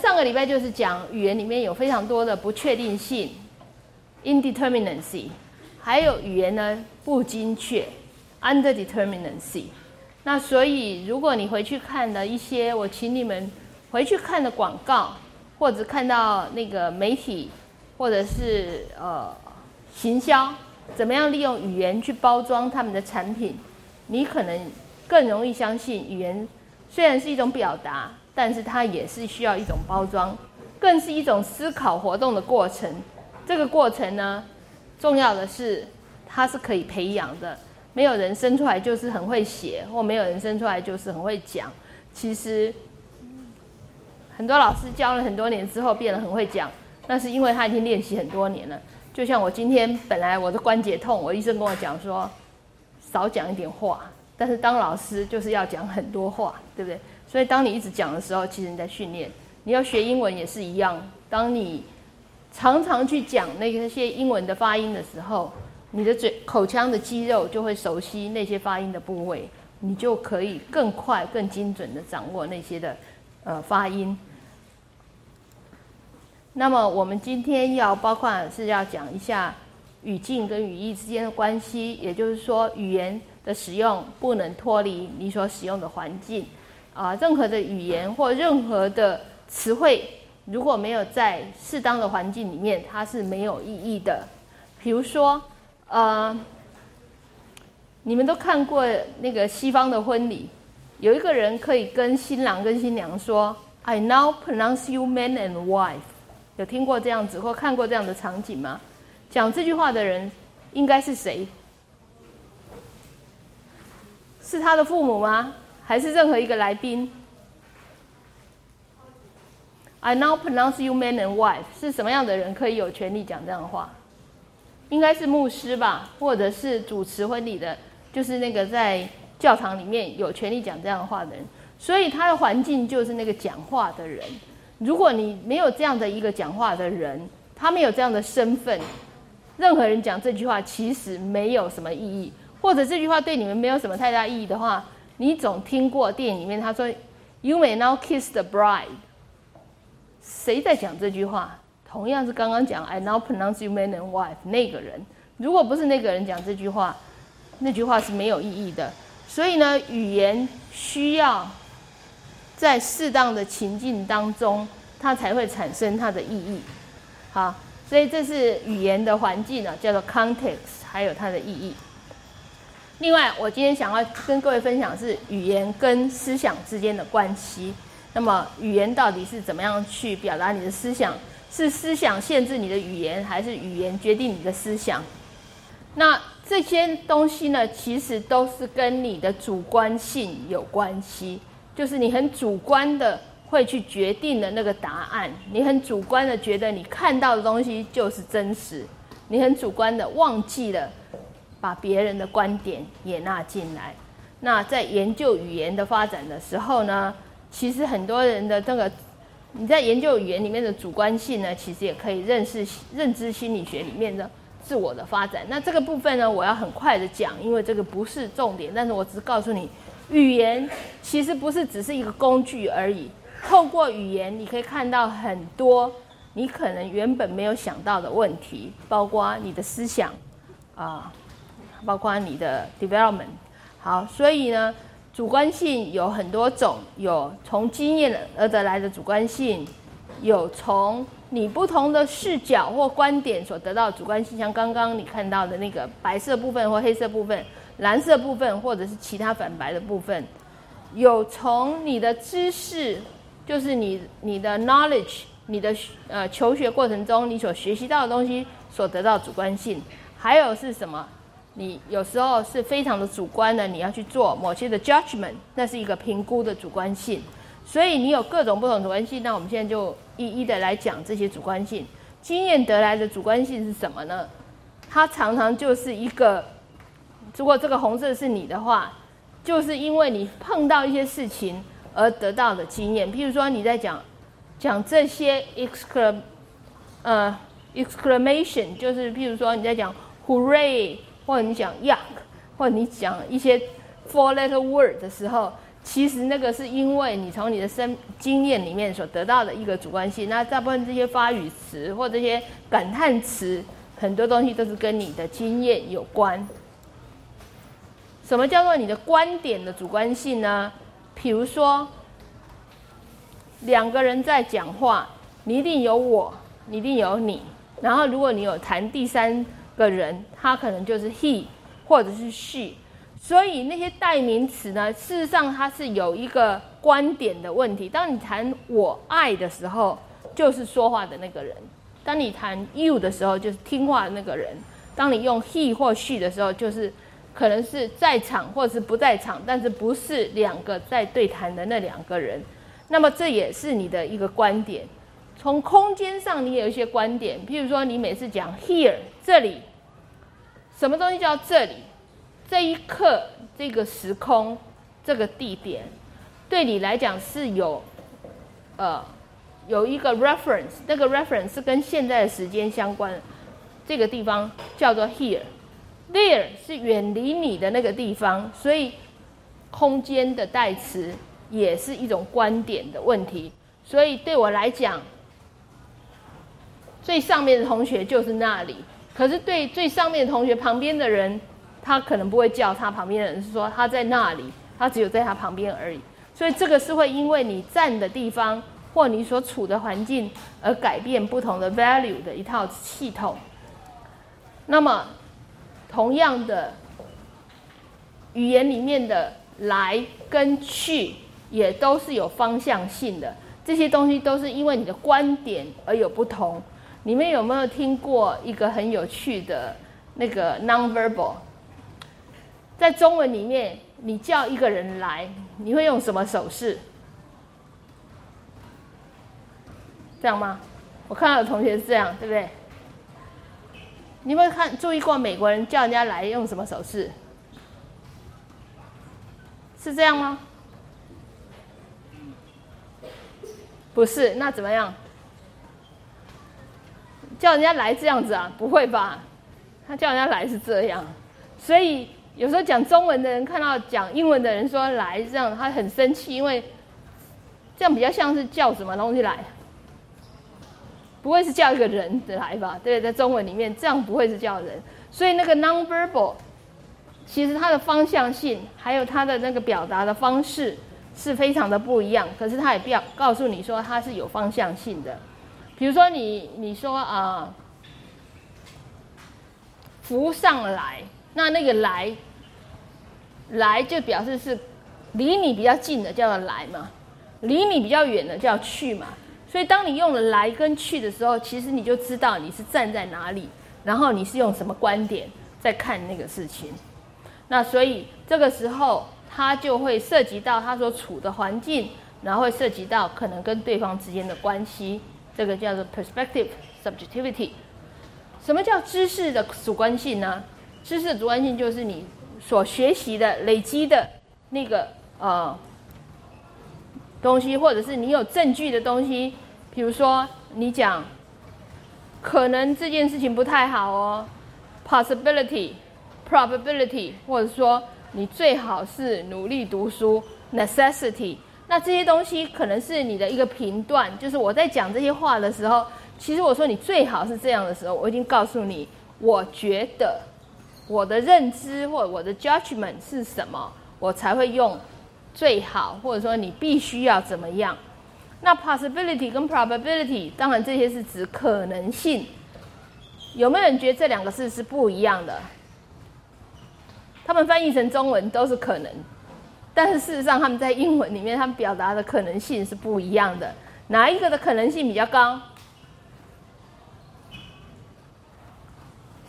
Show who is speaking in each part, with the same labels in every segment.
Speaker 1: 上个礼拜就是讲语言里面有非常多的不确定性 （indeterminacy），还有语言呢不精确 （underdeterminacy）。那所以如果你回去看了一些，我请你们回去看的广告，或者看到那个媒体，或者是呃行销，怎么样利用语言去包装他们的产品，你可能更容易相信语言虽然是一种表达。但是它也是需要一种包装，更是一种思考活动的过程。这个过程呢，重要的是它是可以培养的。没有人生出来就是很会写，或没有人生出来就是很会讲。其实很多老师教了很多年之后变得很会讲，那是因为他已经练习很多年了。就像我今天本来我的关节痛，我医生跟我讲说少讲一点话，但是当老师就是要讲很多话，对不对？所以，当你一直讲的时候，其实你在训练。你要学英文也是一样。当你常常去讲那些英文的发音的时候，你的嘴口腔的肌肉就会熟悉那些发音的部位，你就可以更快、更精准的掌握那些的呃发音。那么，我们今天要包括是要讲一下语境跟语义之间的关系，也就是说，语言的使用不能脱离你所使用的环境。啊，任何的语言或任何的词汇，如果没有在适当的环境里面，它是没有意义的。比如说，呃，你们都看过那个西方的婚礼，有一个人可以跟新郎跟新娘说：“I now pronounce you man and wife。”有听过这样子或看过这样的场景吗？讲这句话的人应该是谁？是他的父母吗？还是任何一个来宾？I now pronounce you man and wife。是什么样的人可以有权利讲这样的话？应该是牧师吧，或者是主持婚礼的，就是那个在教堂里面有权利讲这样的话的人。所以他的环境就是那个讲话的人。如果你没有这样的一个讲话的人，他没有这样的身份，任何人讲这句话其实没有什么意义，或者这句话对你们没有什么太大意义的话。你总听过电影里面他说，You may now kiss the bride。谁在讲这句话？同样是刚刚讲 I now pronounce you man and wife 那个人。如果不是那个人讲这句话，那句话是没有意义的。所以呢，语言需要在适当的情境当中，它才会产生它的意义。好，所以这是语言的环境呢，叫做 context，还有它的意义。另外，我今天想要跟各位分享是语言跟思想之间的关系。那么，语言到底是怎么样去表达你的思想？是思想限制你的语言，还是语言决定你的思想？那这些东西呢，其实都是跟你的主观性有关系。就是你很主观的会去决定的那个答案，你很主观的觉得你看到的东西就是真实，你很主观的忘记了。把别人的观点也纳进来。那在研究语言的发展的时候呢，其实很多人的这个你在研究语言里面的主观性呢，其实也可以认识认知心理学里面的自我的发展。那这个部分呢，我要很快的讲，因为这个不是重点。但是我只告诉你，语言其实不是只是一个工具而已。透过语言，你可以看到很多你可能原本没有想到的问题，包括你的思想啊。包括你的 development，好，所以呢，主观性有很多种，有从经验而得来的主观性，有从你不同的视角或观点所得到主观性，像刚刚你看到的那个白色部分或黑色部分、蓝色部分或者是其他反白的部分，有从你的知识，就是你你的 knowledge，你的呃求学过程中你所学习到的东西所得到主观性，还有是什么？你有时候是非常的主观的，你要去做某些的 judgment，那是一个评估的主观性。所以你有各种不同主观性，那我们现在就一一的来讲这些主观性。经验得来的主观性是什么呢？它常常就是一个，如果这个红色是你的话，就是因为你碰到一些事情而得到的经验。譬如说你在讲讲这些 exclam 呃 exclamation，就是譬如说你在讲 hooray。或者你讲 yuck，或者你讲一些 four letter word 的时候，其实那个是因为你从你的生经验里面所得到的一个主观性。那大部分这些发语词或这些感叹词，很多东西都是跟你的经验有关。什么叫做你的观点的主观性呢？比如说，两个人在讲话，你一定有我，你一定有你。然后，如果你有谈第三个人，他可能就是 he 或者是 she。所以那些代名词呢，事实上它是有一个观点的问题。当你谈我爱的时候，就是说话的那个人；当你谈 you 的时候，就是听话的那个人；当你用 he 或 she 的时候，就是可能是在场或者是不在场，但是不是两个在对谈的那两个人。那么这也是你的一个观点。从空间上，你也有一些观点，譬如说，你每次讲 here 这里，什么东西叫这里？这一刻，这个时空，这个地点，对你来讲是有，呃，有一个 reference，那个 reference 是跟现在的时间相关。这个地方叫做 here，there 是远离你的那个地方，所以空间的代词也是一种观点的问题。所以对我来讲，最上面的同学就是那里，可是对最上面的同学旁边的人。他可能不会叫他旁边的人，是说他在那里，他只有在他旁边而已。所以这个是会因为你站的地方或你所处的环境而改变不同的 value 的一套系统。那么，同样的语言里面的来跟去也都是有方向性的，这些东西都是因为你的观点而有不同。你们有没有听过一个很有趣的那个 nonverbal？在中文里面，你叫一个人来，你会用什么手势？这样吗？我看到有同学是这样，对不对？你会看注意过美国人叫人家来用什么手势？是这样吗？不是，那怎么样？叫人家来这样子啊？不会吧？他叫人家来是这样，所以。有时候讲中文的人看到讲英文的人说来这样，他很生气，因为这样比较像是叫什么东西来，不会是叫一个人的来吧？对，在中文里面这样不会是叫人，所以那个 nonverbal 其实它的方向性还有它的那个表达的方式是非常的不一样，可是它也表告诉你说它是有方向性的。比如说你你说啊，浮上来。那那个来，来就表示是离你比较近的叫做来嘛，离你比较远的叫去嘛。所以当你用了来跟去的时候，其实你就知道你是站在哪里，然后你是用什么观点在看那个事情。那所以这个时候，它就会涉及到他所处的环境，然后会涉及到可能跟对方之间的关系。这个叫做 perspective subjectivity。什么叫知识的主观性呢？知识的主观性就是你所学习的、累积的那个呃东西，或者是你有证据的东西。比如说，你讲可能这件事情不太好哦，possibility、probability，或者说你最好是努力读书，necessity。那这些东西可能是你的一个评断，就是我在讲这些话的时候，其实我说你最好是这样的时候，我已经告诉你，我觉得。我的认知或我的 judgment 是什么，我才会用最好，或者说你必须要怎么样？那 possibility 跟 probability，当然这些是指可能性。有没有人觉得这两个字是不一样的？他们翻译成中文都是可能，但是事实上他们在英文里面，他们表达的可能性是不一样的。哪一个的可能性比较高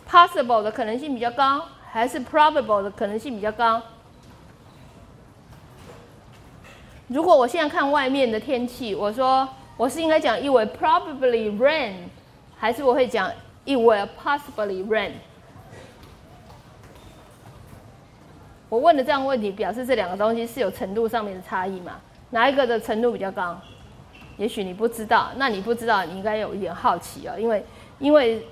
Speaker 1: ？Possible 的可能性比较高，还是 probable 的可能性比较高？如果我现在看外面的天气，我说我是应该讲 it will probably rain，还是我会讲 it will possibly rain？我问的这样问题，表示这两个东西是有程度上面的差异嘛？哪一个的程度比较高？也许你不知道，那你不知道，你应该有一点好奇啊，因为因为。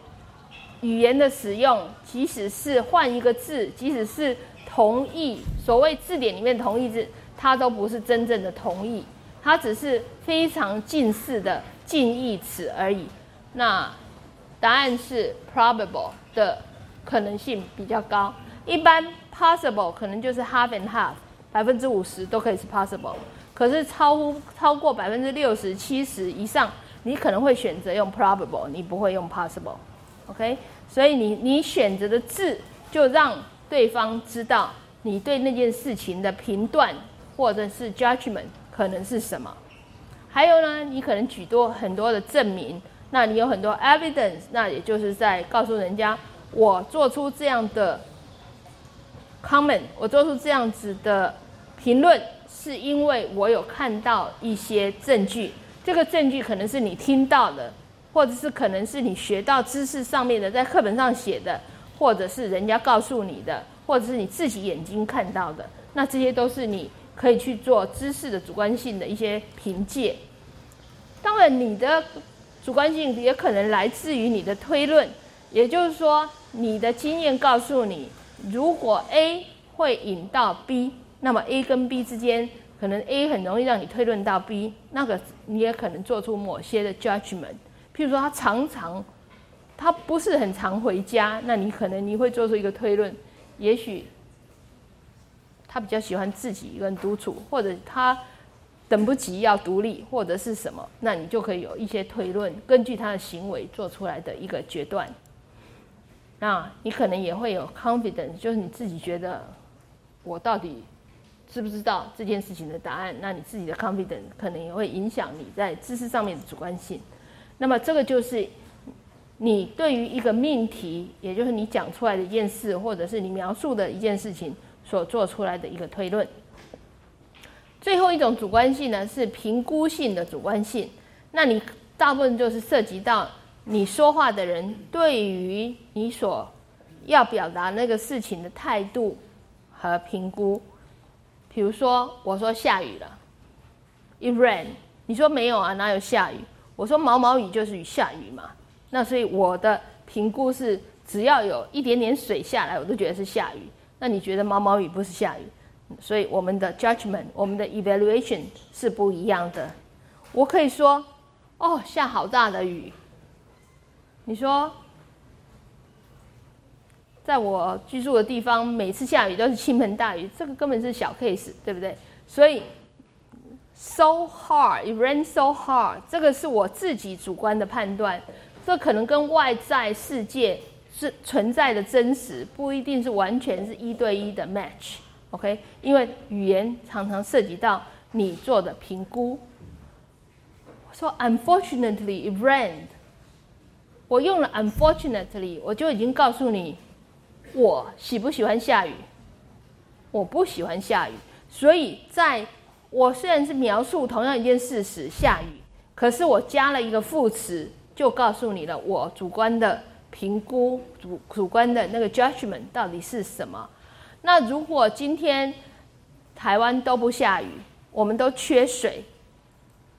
Speaker 1: 语言的使用，即使是换一个字，即使是同义，所谓字典里面同义字，它都不是真正的同意，它只是非常近似的近义词而已。那答案是 probable 的可能性比较高。一般 possible 可能就是 half and half，百分之五十都可以是 possible。可是超超过百分之六十七十以上，你可能会选择用 probable，你不会用 possible。OK，所以你你选择的字就让对方知道你对那件事情的评断或者是 judgment 可能是什么。还有呢，你可能举多很多的证明，那你有很多 evidence，那也就是在告诉人家我做出这样的 comment，我做出这样子的评论，是因为我有看到一些证据。这个证据可能是你听到的。或者是可能是你学到知识上面的，在课本上写的，或者是人家告诉你的，或者是你自己眼睛看到的，那这些都是你可以去做知识的主观性的一些凭借。当然，你的主观性也可能来自于你的推论，也就是说，你的经验告诉你，如果 A 会引到 B，那么 A 跟 B 之间，可能 A 很容易让你推论到 B，那个你也可能做出某些的 judgment。譬如说，他常常，他不是很常回家，那你可能你会做出一个推论，也许他比较喜欢自己一个人独处，或者他等不及要独立，或者是什么，那你就可以有一些推论，根据他的行为做出来的一个决断。那你可能也会有 confidence，就是你自己觉得我到底知不知道这件事情的答案？那你自己的 confidence 可能也会影响你在知识上面的主观性。那么这个就是你对于一个命题，也就是你讲出来的一件事，或者是你描述的一件事情所做出来的一个推论。最后一种主观性呢，是评估性的主观性。那你大部分就是涉及到你说话的人对于你所要表达那个事情的态度和评估。比如说，我说下雨了，it rain，你说没有啊，哪有下雨？我说毛毛雨就是雨下雨嘛，那所以我的评估是只要有一点点水下来，我都觉得是下雨。那你觉得毛毛雨不是下雨？所以我们的 judgment，我们的 evaluation 是不一样的。我可以说，哦，下好大的雨。你说，在我居住的地方，每次下雨都是倾盆大雨，这个根本是小 case，对不对？所以。So hard, it rains so hard。这个是我自己主观的判断，这可能跟外在世界是存在的真实不一定是完全是一对一的 match。OK，因为语言常常涉及到你做的评估。说 Unfortunately, it rained。我用了 Unfortunately，我就已经告诉你，我喜不喜欢下雨？我不喜欢下雨，所以在我虽然是描述同样一件事实，下雨，可是我加了一个副词，就告诉你了我主观的评估，主主观的那个 judgment 到底是什么。那如果今天台湾都不下雨，我们都缺水，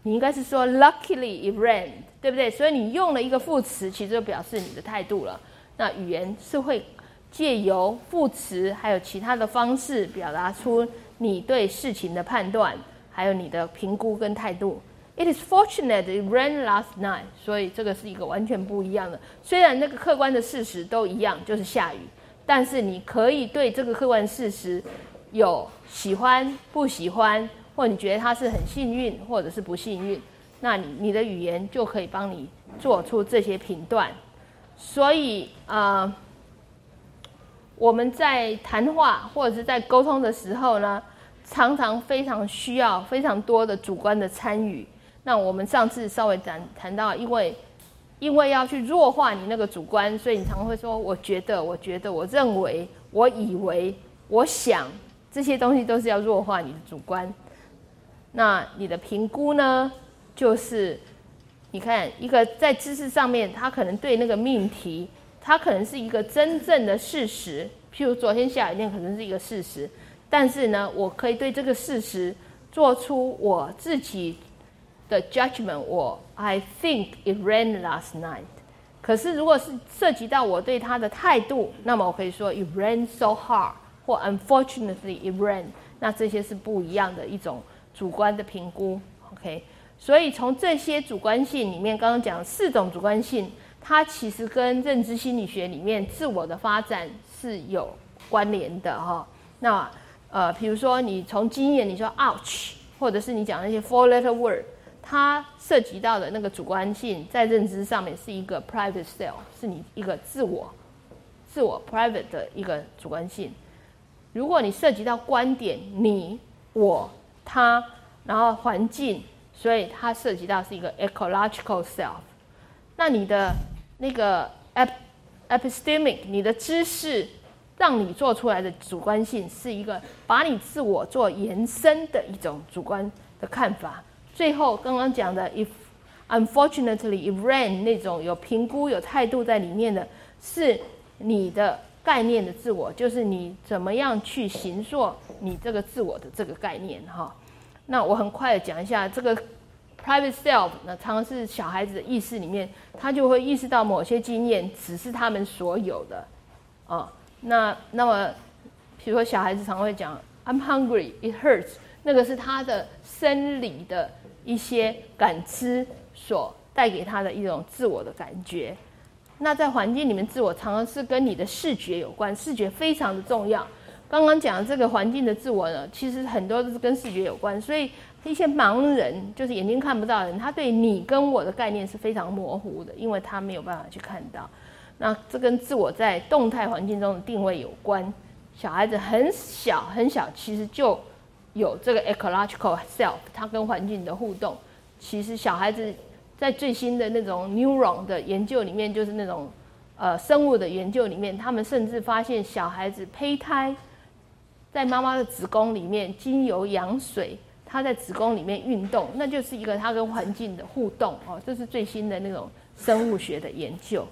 Speaker 1: 你应该是说 luckily it rained，对不对？所以你用了一个副词，其实就表示你的态度了。那语言是会借由副词还有其他的方式表达出。你对事情的判断，还有你的评估跟态度。It is fortunate it rained last night，所以这个是一个完全不一样的。虽然那个客观的事实都一样，就是下雨，但是你可以对这个客观事实有喜欢、不喜欢，或你觉得他是很幸运，或者是不幸运，那你你的语言就可以帮你做出这些评断。所以啊，我们在谈话或者是在沟通的时候呢。常常非常需要非常多的主观的参与。那我们上次稍微谈谈到，因为因为要去弱化你那个主观，所以你常常会说：“我觉得，我觉得，我认为，我以为，我想，这些东西都是要弱化你的主观。”那你的评估呢？就是你看一个在知识上面，他可能对那个命题，它可能是一个真正的事实。譬如昨天下雨天可能是一个事实。但是呢，我可以对这个事实做出我自己的 judgment。我 I think it rained last night。可是如果是涉及到我对他的态度，那么我可以说 it rained so hard，或 unfortunately it rained。那这些是不一样的一种主观的评估。OK，所以从这些主观性里面，刚刚讲四种主观性，它其实跟认知心理学里面自我的发展是有关联的哈。那呃，比如说你从经验，你说 ouch，或者是你讲那些 four letter word。它涉及到的那个主观性，在认知上面是一个 private self，是你一个自我、自我 private 的一个主观性。如果你涉及到观点，你、我、它，然后环境，所以它涉及到是一个 ecological self。那你的那个 epistemic，你的知识让你做出来的主观性，是一个把你自我做延伸的一种主观的看法。最后刚刚讲的，if unfortunately if rain 那种有评估有态度在里面的，是你的概念的自我，就是你怎么样去形塑你这个自我的这个概念哈。那我很快的讲一下这个 private self，那常常是小孩子的意识里面，他就会意识到某些经验只是他们所有的啊。那那么，比如说小孩子常会讲 I'm hungry, it hurts，那个是他的生理的。一些感知所带给他的一种自我的感觉，那在环境里面，自我常常是跟你的视觉有关，视觉非常的重要。刚刚讲的这个环境的自我呢，其实很多都是跟视觉有关，所以一些盲人，就是眼睛看不到的人，他对你跟我的概念是非常模糊的，因为他没有办法去看到。那这跟自我在动态环境中的定位有关。小孩子很小很小，其实就。有这个 ecological self，它跟环境的互动，其实小孩子在最新的那种 neuron 的研究里面，就是那种呃生物的研究里面，他们甚至发现小孩子胚胎在妈妈的子宫里面经由羊水，它在子宫里面运动，那就是一个它跟环境的互动哦，这是最新的那种生物学的研究。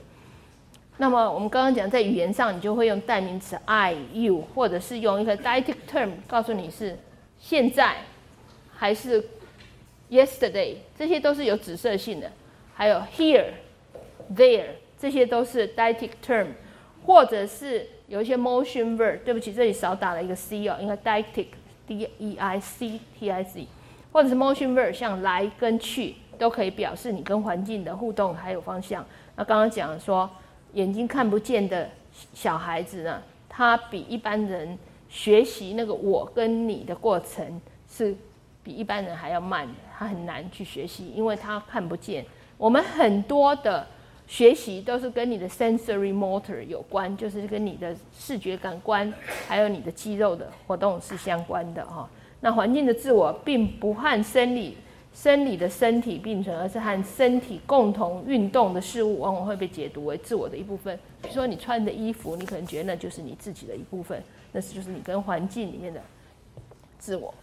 Speaker 1: 那么我们刚刚讲在语言上，你就会用代名词 I、you，或者是用一个 deity term 告诉你是。现在还是 yesterday，这些都是有指涉性的。还有 here、there，这些都是 deity term，或者是有一些 motion verb。对不起，这里少打了一个 c 哦，应该 deity，d-e-i-c-t-i-c，或者是 motion verb，像来跟去都可以表示你跟环境的互动还有方向。那刚刚讲说眼睛看不见的小孩子呢，他比一般人。学习那个我跟你的过程是比一般人还要慢的，他很难去学习，因为他看不见。我们很多的学习都是跟你的 sensory motor 有关，就是跟你的视觉感官还有你的肌肉的活动是相关的哈。那环境的自我并不和生理生理的身体并存，而是和身体共同运动的事物，往往会被解读为自我的一部分。比如说你穿的衣服，你可能觉得那就是你自己的一部分。那是就是你跟环境里面的自我。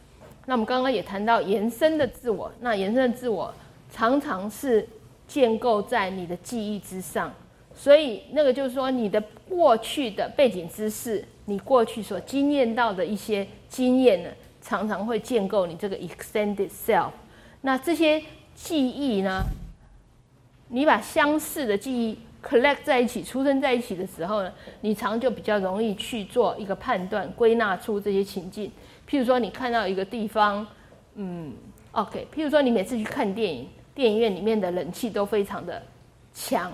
Speaker 1: 那我们刚刚也谈到延伸的自我，那延伸的自我常常是建构在你的记忆之上，所以那个就是说你的过去的背景知识，你过去所经验到的一些经验呢，常常会建构你这个 extended self。那这些记忆呢，你把相似的记忆。collect 在一起，出生在一起的时候呢，你常就比较容易去做一个判断，归纳出这些情境。譬如说，你看到一个地方，嗯，OK。譬如说，你每次去看电影，电影院里面的冷气都非常的强，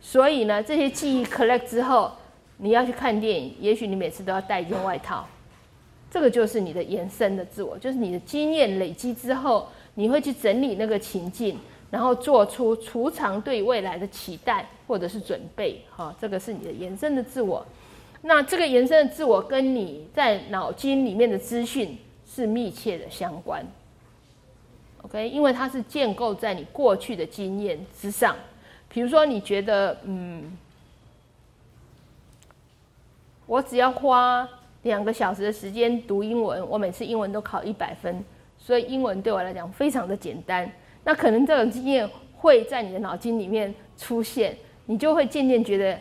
Speaker 1: 所以呢，这些记忆 collect 之后，你要去看电影，也许你每次都要带一件外套。这个就是你的延伸的自我，就是你的经验累积之后，你会去整理那个情境。然后做出储藏对未来的期待或者是准备，哈，这个是你的延伸的自我。那这个延伸的自我跟你在脑筋里面的资讯是密切的相关，OK？因为它是建构在你过去的经验之上。比如说，你觉得，嗯，我只要花两个小时的时间读英文，我每次英文都考一百分，所以英文对我来讲非常的简单。那可能这种经验会在你的脑筋里面出现，你就会渐渐觉得，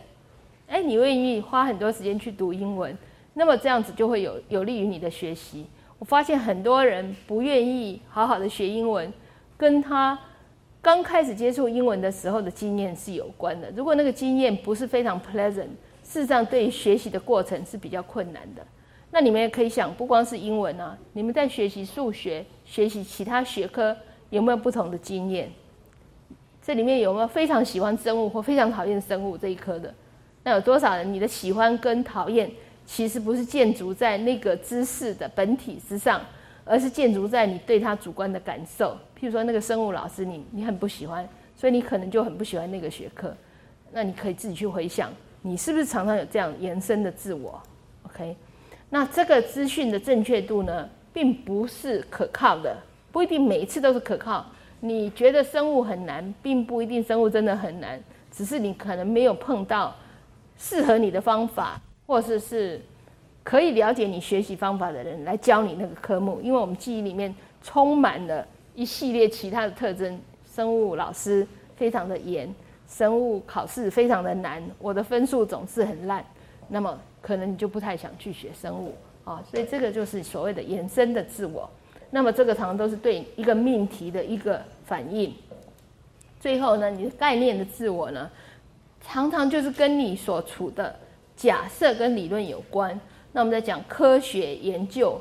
Speaker 1: 哎，你愿意花很多时间去读英文，那么这样子就会有有利于你的学习。我发现很多人不愿意好好的学英文，跟他刚开始接触英文的时候的经验是有关的。如果那个经验不是非常 pleasant，事实上对于学习的过程是比较困难的。那你们也可以想，不光是英文啊，你们在学习数学、学习其他学科，有没有不同的经验？这里面有没有非常喜欢生物或非常讨厌生物这一科的？那有多少人？你的喜欢跟讨厌，其实不是建筑在那个知识的本体之上，而是建筑在你对他主观的感受。譬如说，那个生物老师，你你很不喜欢，所以你可能就很不喜欢那个学科。那你可以自己去回想，你是不是常常有这样延伸的自我？OK？那这个资讯的正确度呢，并不是可靠的，不一定每一次都是可靠。你觉得生物很难，并不一定生物真的很难，只是你可能没有碰到适合你的方法，或者是可以了解你学习方法的人来教你那个科目。因为我们记忆里面充满了一系列其他的特征，生物老师非常的严，生物考试非常的难，我的分数总是很烂，那么可能你就不太想去学生物啊。所以这个就是所谓的延伸的自我。那么这个常常都是对一个命题的一个反应。最后呢，你的概念的自我呢，常常就是跟你所处的假设跟理论有关。那我们在讲科学研究，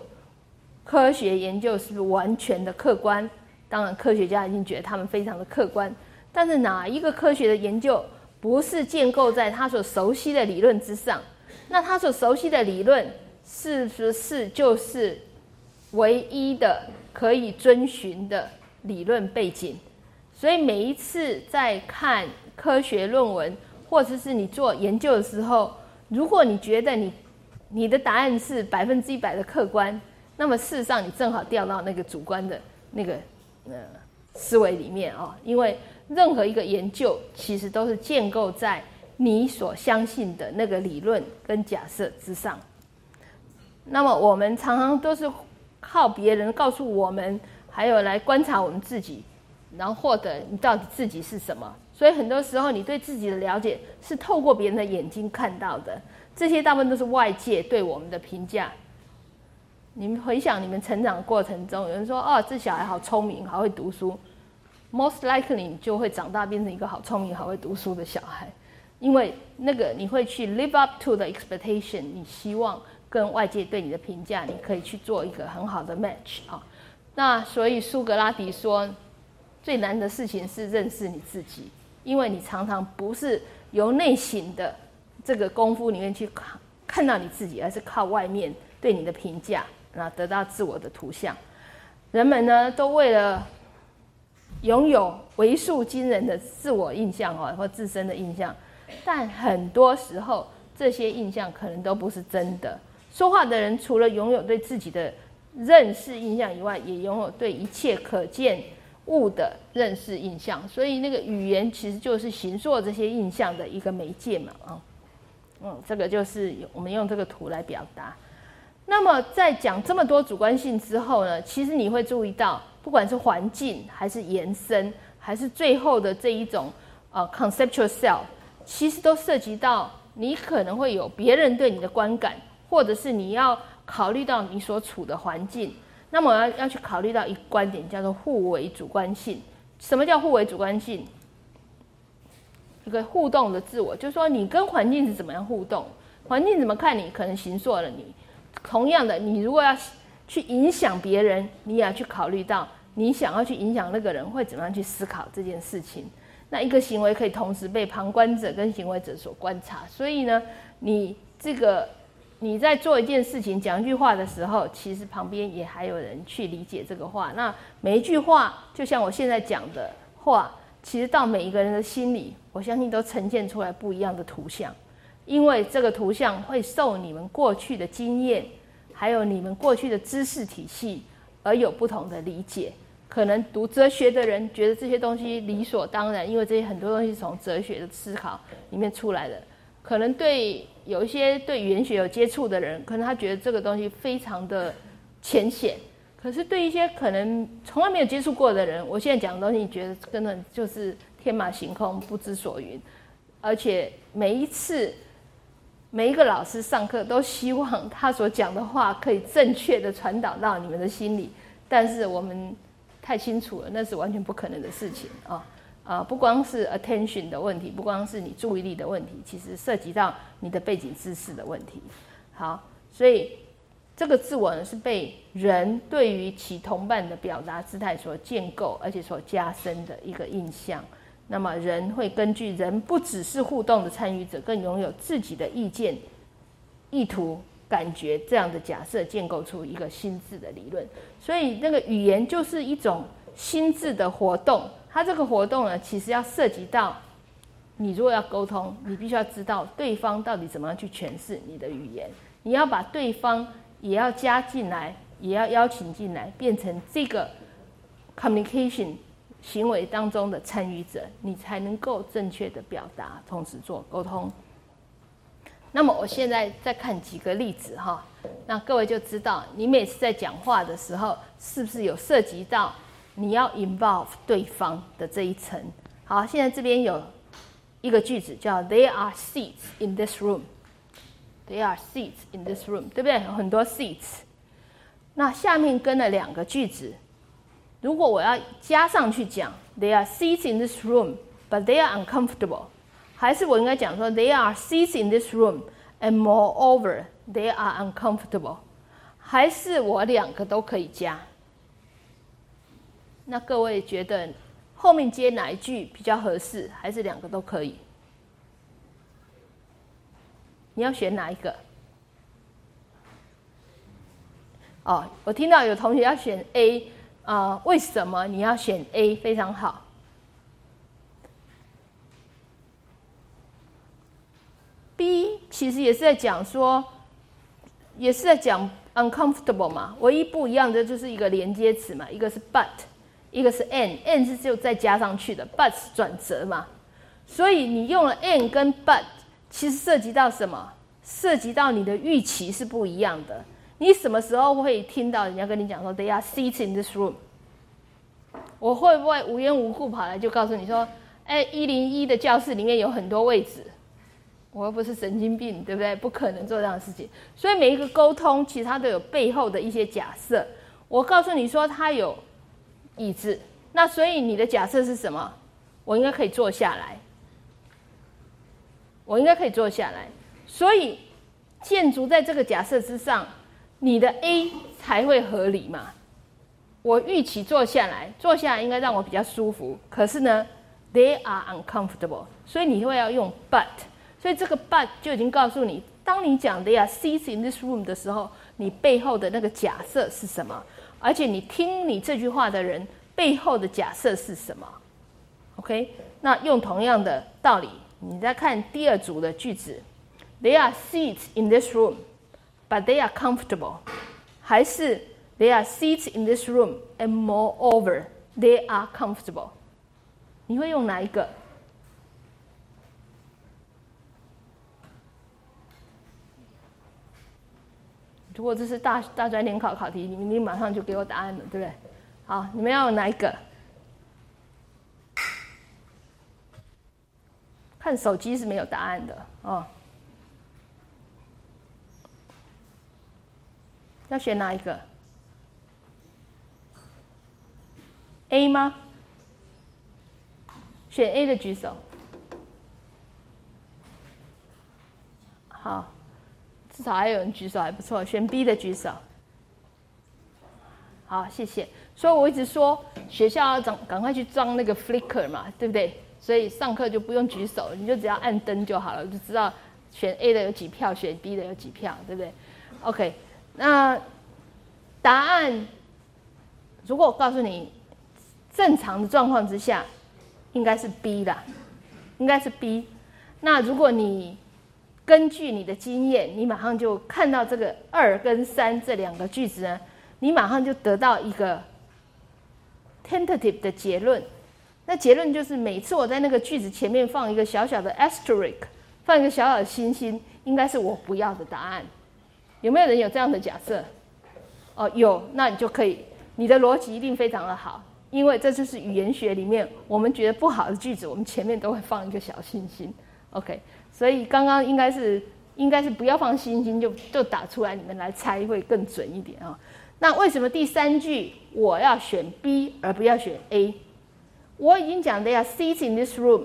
Speaker 1: 科学研究是不是完全的客观？当然，科学家已经觉得他们非常的客观。但是哪一个科学的研究不是建构在他所熟悉的理论之上？那他所熟悉的理论是不是就是？唯一的可以遵循的理论背景，所以每一次在看科学论文或者是你做研究的时候，如果你觉得你你的答案是百分之一百的客观，那么事实上你正好掉到那个主观的那个呃思维里面啊，因为任何一个研究其实都是建构在你所相信的那个理论跟假设之上。那么我们常常都是。靠别人告诉我们，还有来观察我们自己，然后获得你到底自己是什么。所以很多时候，你对自己的了解是透过别人的眼睛看到的。这些大部分都是外界对我们的评价。你们回想你们成长过程中，有人说：“哦，这小孩好聪明，好会读书。”Most likely，你就会长大变成一个好聪明、好会读书的小孩，因为那个你会去 live up to the expectation，你希望。跟外界对你的评价，你可以去做一个很好的 match 啊。那所以苏格拉底说，最难的事情是认识你自己，因为你常常不是由内心的这个功夫里面去看看到你自己，而是靠外面对你的评价，那得到自我的图像。人们呢，都为了拥有为数惊人的自我印象哦，或自身的印象，但很多时候这些印象可能都不是真的。说话的人除了拥有对自己的认识印象以外，也拥有对一切可见物的认识印象。所以，那个语言其实就是形塑这些印象的一个媒介嘛，啊，嗯，这个就是我们用这个图来表达。那么，在讲这么多主观性之后呢，其实你会注意到，不管是环境，还是延伸，还是最后的这一种呃 conceptual self，其实都涉及到你可能会有别人对你的观感。或者是你要考虑到你所处的环境，那么要要去考虑到一观点，叫做互为主观性。什么叫互为主观性？一个互动的自我，就是说你跟环境是怎么样互动，环境怎么看你，可能形塑了你。同样的，你如果要去影响别人，你也要去考虑到你想要去影响那个人会怎么样去思考这件事情。那一个行为可以同时被旁观者跟行为者所观察，所以呢，你这个。你在做一件事情、讲一句话的时候，其实旁边也还有人去理解这个话。那每一句话，就像我现在讲的话，其实到每一个人的心里，我相信都呈现出来不一样的图像，因为这个图像会受你们过去的经验，还有你们过去的知识体系而有不同的理解。可能读哲学的人觉得这些东西理所当然，因为这些很多东西是从哲学的思考里面出来的。可能对有一些对语言学有接触的人，可能他觉得这个东西非常的浅显。可是对一些可能从来没有接触过的人，我现在讲的东西，觉得根本就是天马行空、不知所云。而且每一次每一个老师上课都希望他所讲的话可以正确的传导到你们的心里，但是我们太清楚了，那是完全不可能的事情啊。啊，不光是 attention 的问题，不光是你注意力的问题，其实涉及到你的背景知识的问题。好，所以这个自我呢是被人对于其同伴的表达姿态所建构，而且所加深的一个印象。那么人会根据人不只是互动的参与者，更拥有自己的意见、意图、感觉这样的假设，建构出一个心智的理论。所以那个语言就是一种心智的活动。它这个活动呢，其实要涉及到你如果要沟通，你必须要知道对方到底怎么样去诠释你的语言。你要把对方也要加进来，也要邀请进来，变成这个 communication。行为当中的参与者，你才能够正确的表达，同时做沟通。那么我现在再看几个例子哈，那各位就知道，你每次在讲话的时候，是不是有涉及到你要 involve 对方的这一层？好，现在这边有一个句子叫 “There are seats in this room”。There are seats in this room，对不对？有很多 seats。那下面跟了两个句子。如果我要加上去讲，There are seats in this room, but they are uncomfortable，还是我应该讲说，There are seats in this room, and moreover, they are uncomfortable，还是我两个都可以加？ 那各位觉得后面接哪一句比较合适？还是两个都可以？你要选哪一个？哦，我听到有同学要选 A。啊，为什么你要选 A？非常好。B 其实也是在讲说，也是在讲 uncomfortable 嘛。唯一不一样的就是一个连接词嘛，一个是 but，一个是 and，and 是就再加上去的，but 是转折嘛。所以你用了 and 跟 but，其实涉及到什么？涉及到你的预期是不一样的。你什么时候会听到人家跟你讲说 “They are seats in this room”？我会不会无缘无故跑来就告诉你说：“哎，一零一的教室里面有很多位置。”我又不是神经病，对不对？不可能做这样的事情。所以每一个沟通，其实它都有背后的一些假设。我告诉你说它有意志，那所以你的假设是什么？我应该可以坐下来。我应该可以坐下来。所以建筑在这个假设之上。你的 A 才会合理嘛？我预期坐下来，坐下来应该让我比较舒服。可是呢，they are uncomfortable，所以你会要用 but，所以这个 but 就已经告诉你，当你讲 they are seats in this room 的时候，你背后的那个假设是什么？而且你听你这句话的人背后的假设是什么？OK，那用同样的道理，你再看第二组的句子，they are seats in this room。But they are comfortable，还是 They are seats in this room and moreover they are comfortable。你会用哪一个？如果这是大大专联考考题，你你马上就给我答案了，对不对？好，你们要哪一个？看手机是没有答案的哦。要选哪一个？A 吗？选 A 的举手。好，至少还有人举手，还不错。选 B 的举手。好，谢谢。所以我一直说，学校要装，赶快去装那个 flicker 嘛，对不对？所以上课就不用举手，你就只要按灯就好了，就知道选 A 的有几票，选 B 的有几票，对不对？OK。那答案，如果我告诉你，正常的状况之下，应该是 B 的，应该是 B。那如果你根据你的经验，你马上就看到这个二跟三这两个句子呢，你马上就得到一个 tentative 的结论。那结论就是，每次我在那个句子前面放一个小小的 asterisk，放一个小小的星星，应该是我不要的答案。有没有人有这样的假设？哦，有，那你就可以，你的逻辑一定非常的好，因为这就是语言学里面我们觉得不好的句子，我们前面都会放一个小星星。OK，所以刚刚应该是应该是不要放星星，就就打出来，你们来猜会更准一点啊。那为什么第三句我要选 B 而不要选 A？我已经讲的呀，seats in this room。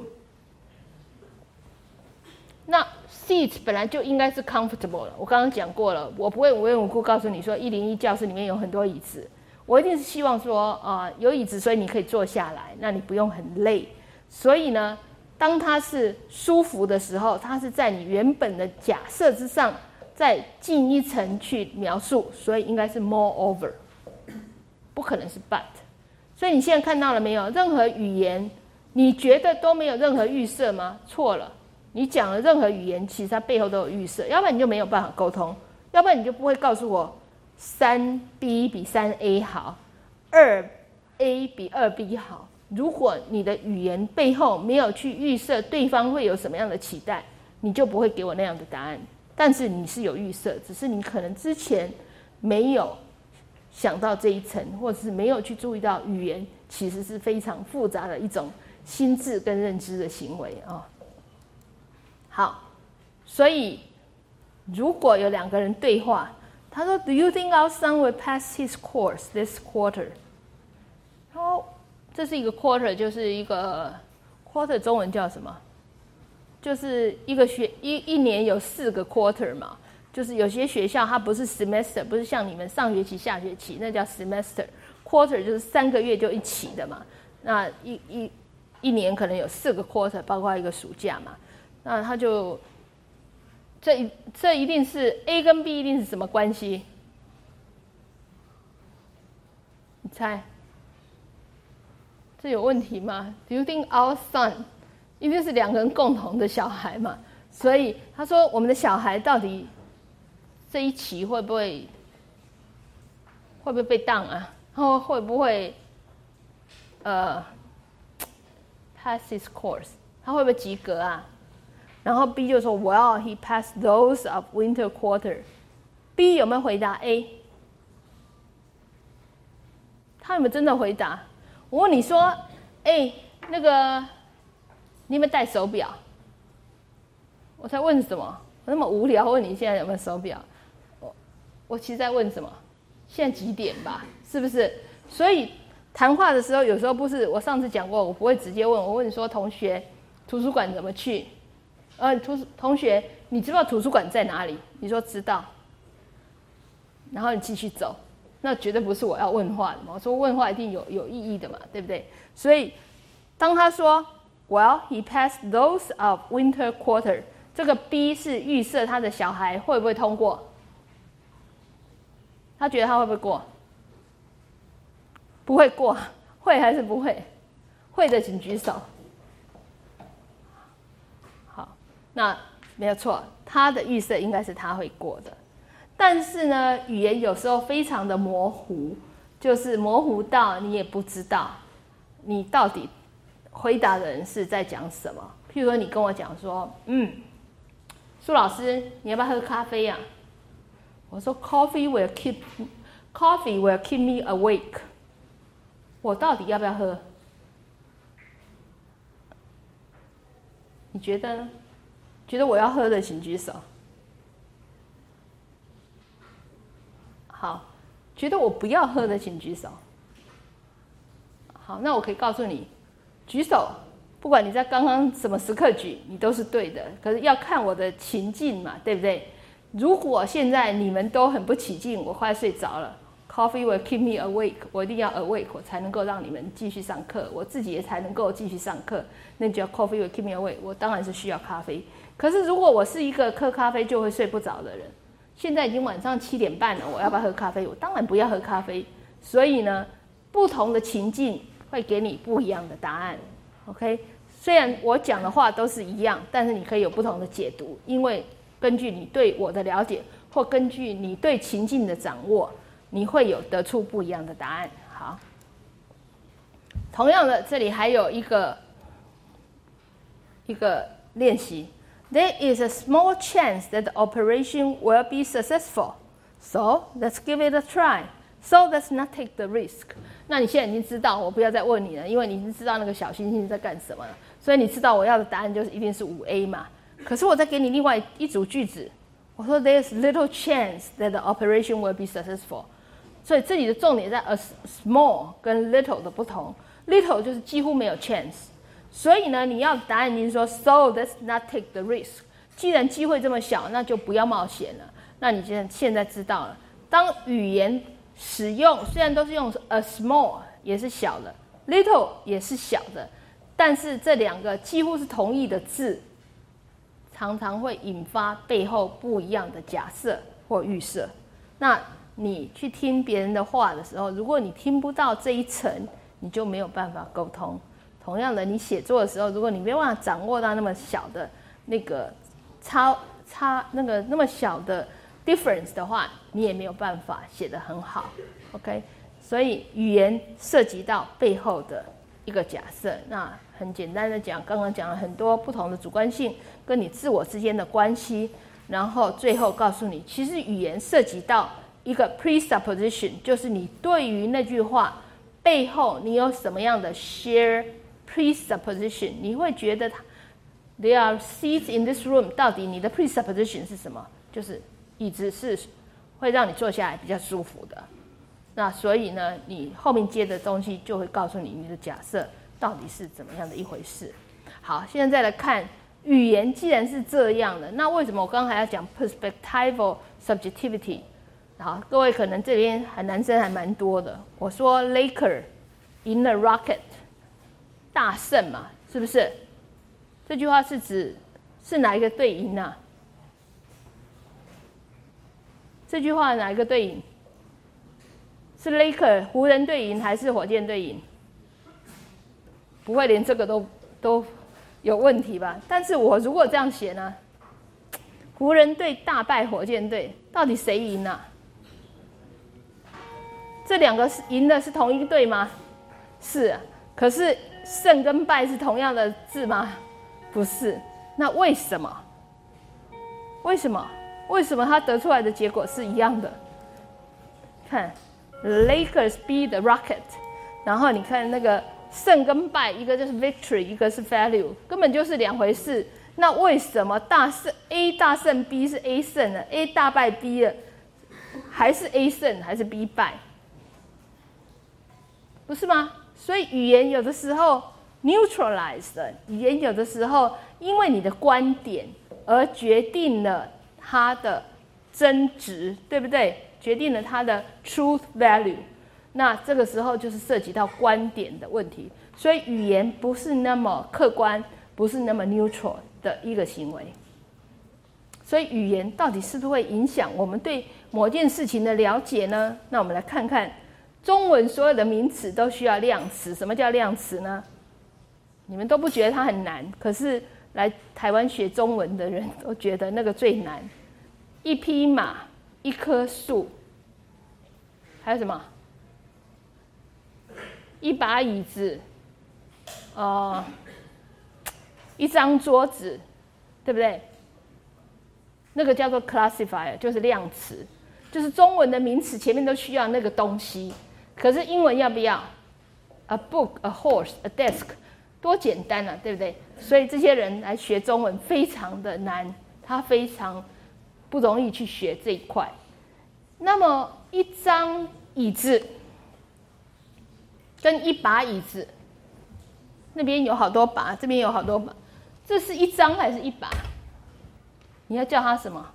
Speaker 1: 那 seat 本来就应该是 comfortable 了。我刚刚讲过了，我不会无缘无故告诉你说一零一教室里面有很多椅子，我一定是希望说啊有椅子，所以你可以坐下来，那你不用很累。所以呢，当它是舒服的时候，它是在你原本的假设之上再进一层去描述，所以应该是 moreover，不可能是 but。所以你现在看到了没有？任何语言，你觉得都没有任何预设吗？错了。你讲了任何语言，其实它背后都有预设，要不然你就没有办法沟通，要不然你就不会告诉我三 B 比三 A 好，二 A 比二 B 好。如果你的语言背后没有去预设对方会有什么样的期待，你就不会给我那样的答案。但是你是有预设，只是你可能之前没有想到这一层，或者是没有去注意到语言其实是非常复杂的一种心智跟认知的行为啊。好，所以如果有两个人对话，他说：“Do you think our son will pass his course this quarter？” 哦，这是一个 quarter，就是一个 quarter，中文叫什么？就是一个学一一年有四个 quarter 嘛，就是有些学校它不是 semester，不是像你们上学期、下学期那叫 semester，quarter 就是三个月就一起的嘛。那一一一年可能有四个 quarter，包括一个暑假嘛。那他就，这这一定是 A 跟 B 一定是什么关系？你猜？这有问题吗？Do you think our son 一定是两个人共同的小孩嘛？所以他说我们的小孩到底这一期会不会会不会被当啊？然后会不会呃 pass his course？他会不会及格啊？然后 B 就说，Well, he passed those of winter quarter. B 有没有回答 A？他有没有真的回答？我问你说，哎，那个，你有没有戴手表？我在问什么？我那么无聊，问你现在有没有手表？我，我其实在问什么？现在几点吧？是不是？所以谈话的时候，有时候不是我上次讲过，我不会直接问，我问你说，同学，图书馆怎么去？呃，图同学，你知道图书馆在哪里？你说知道，然后你继续走，那绝对不是我要问话的嘛。我说问话一定有有意义的嘛，对不对？所以当他说 “Well, he passed those of winter quarter”，这个 B 是预设他的小孩会不会通过？他觉得他会不会过？不会过，会还是不会？会的请举手。好那没有错，他的预设应该是他会过的，但是呢，语言有时候非常的模糊，就是模糊到你也不知道你到底回答的人是在讲什么。譬如说，你跟我讲说，嗯，苏老师，你要不要喝咖啡呀？我说，Coffee will keep coffee will keep me awake。我到底要不要喝？你觉得呢？觉得我要喝的，请举手。好，觉得我不要喝的，请举手。好，那我可以告诉你，举手，不管你在刚刚什么时刻举，你都是对的。可是要看我的情境嘛，对不对？如果现在你们都很不起劲，我快睡着了。Coffee will keep me awake。我一定要 awake，我才能够让你们继续上课，我自己也才能够继续上课。那叫 Coffee will keep me awake。我当然是需要咖啡。可是如果我是一个喝咖啡就会睡不着的人，现在已经晚上七点半了，我要不要喝咖啡？我当然不要喝咖啡。所以呢，不同的情境会给你不一样的答案。OK，虽然我讲的话都是一样，但是你可以有不同的解读，因为根据你对我的了解，或根据你对情境的掌握。你会有得出不一样的答案。好，同样的，这里还有一个一个练习。There is a small chance that the operation will be successful, so let's give it a try. So let's not take the risk. 那你现在已经知道，我不要再问你了，因为你已经知道那个小星星在干什么了。所以你知道我要的答案就是一定是五 A 嘛。可是我再给你另外一组句子，我说 There's little chance that the operation will be successful. 所以这里的重点在 a small 跟 little 的不同，little 就是几乎没有 chance， 所以呢，你要答案就是说，so let's not take the risk，既然机会这么小，那就不要冒险了。那你现在现在知道了，当语言使用虽然都是用 a small 也是小的，little 也是小的，但是这两个几乎是同义的字，常常会引发背后不一样的假设或预设。那你去听别人的话的时候，如果你听不到这一层，你就没有办法沟通。同样的，你写作的时候，如果你没办法掌握到那么小的那个差差那个那么小的 difference 的话，你也没有办法写得很好。OK，所以语言涉及到背后的一个假设。那很简单的讲，刚刚讲了很多不同的主观性跟你自我之间的关系，然后最后告诉你，其实语言涉及到一个 presupposition，就是你对于那句话背后你有什么样的 share。presupposition，你会觉得他 there are seats in this room，到底你的 presupposition 是什么？就是椅子是会让你坐下来比较舒服的。那所以呢，你后面接的东西就会告诉你你的假设到底是怎么样的一回事。好，现在再来看语言，既然是这样的，那为什么我刚刚还要讲 perspectival subjectivity？好，各位可能这边还男生还蛮多的。我说 Laker in the rocket。大胜嘛，是不是？这句话是指是哪一个队赢呢？这句话哪一个队赢？是 Laker 湖人队赢还是火箭队赢？不会连这个都都有问题吧？但是我如果这样写呢？湖人队大败火箭队，到底谁赢呢？这两个是赢的是同一队吗？是，可是。胜跟败是同样的字吗？不是。那为什么？为什么？为什么他得出来的结果是一样的？看，Lakers beat the Rocket，然后你看那个胜跟败，一个就是 victory，一个是 value，根本就是两回事。那为什么大胜 A 大胜 B 是 A 胜呢？A 大败 B 了，还是 A 胜还是 B 败？不是吗？所以语言有的时候 neutralized，语言有的时候因为你的观点而决定了它的真值，对不对？决定了它的 truth value。那这个时候就是涉及到观点的问题。所以语言不是那么客观，不是那么 neutral 的一个行为。所以语言到底是不是会影响我们对某件事情的了解呢？那我们来看看。中文所有的名词都需要量词。什么叫量词呢？你们都不觉得它很难，可是来台湾学中文的人都觉得那个最难。一匹马，一棵树，还有什么？一把椅子，呃，一张桌子，对不对？那个叫做 classifier，就是量词，就是中文的名词前面都需要那个东西。可是英文要不要？A book, a horse, a desk，多简单啊，对不对？所以这些人来学中文非常的难，他非常不容易去学这一块。那么一张椅子跟一把椅子，那边有好多把，这边有好多把，这是一张还是一把？你要叫它什么？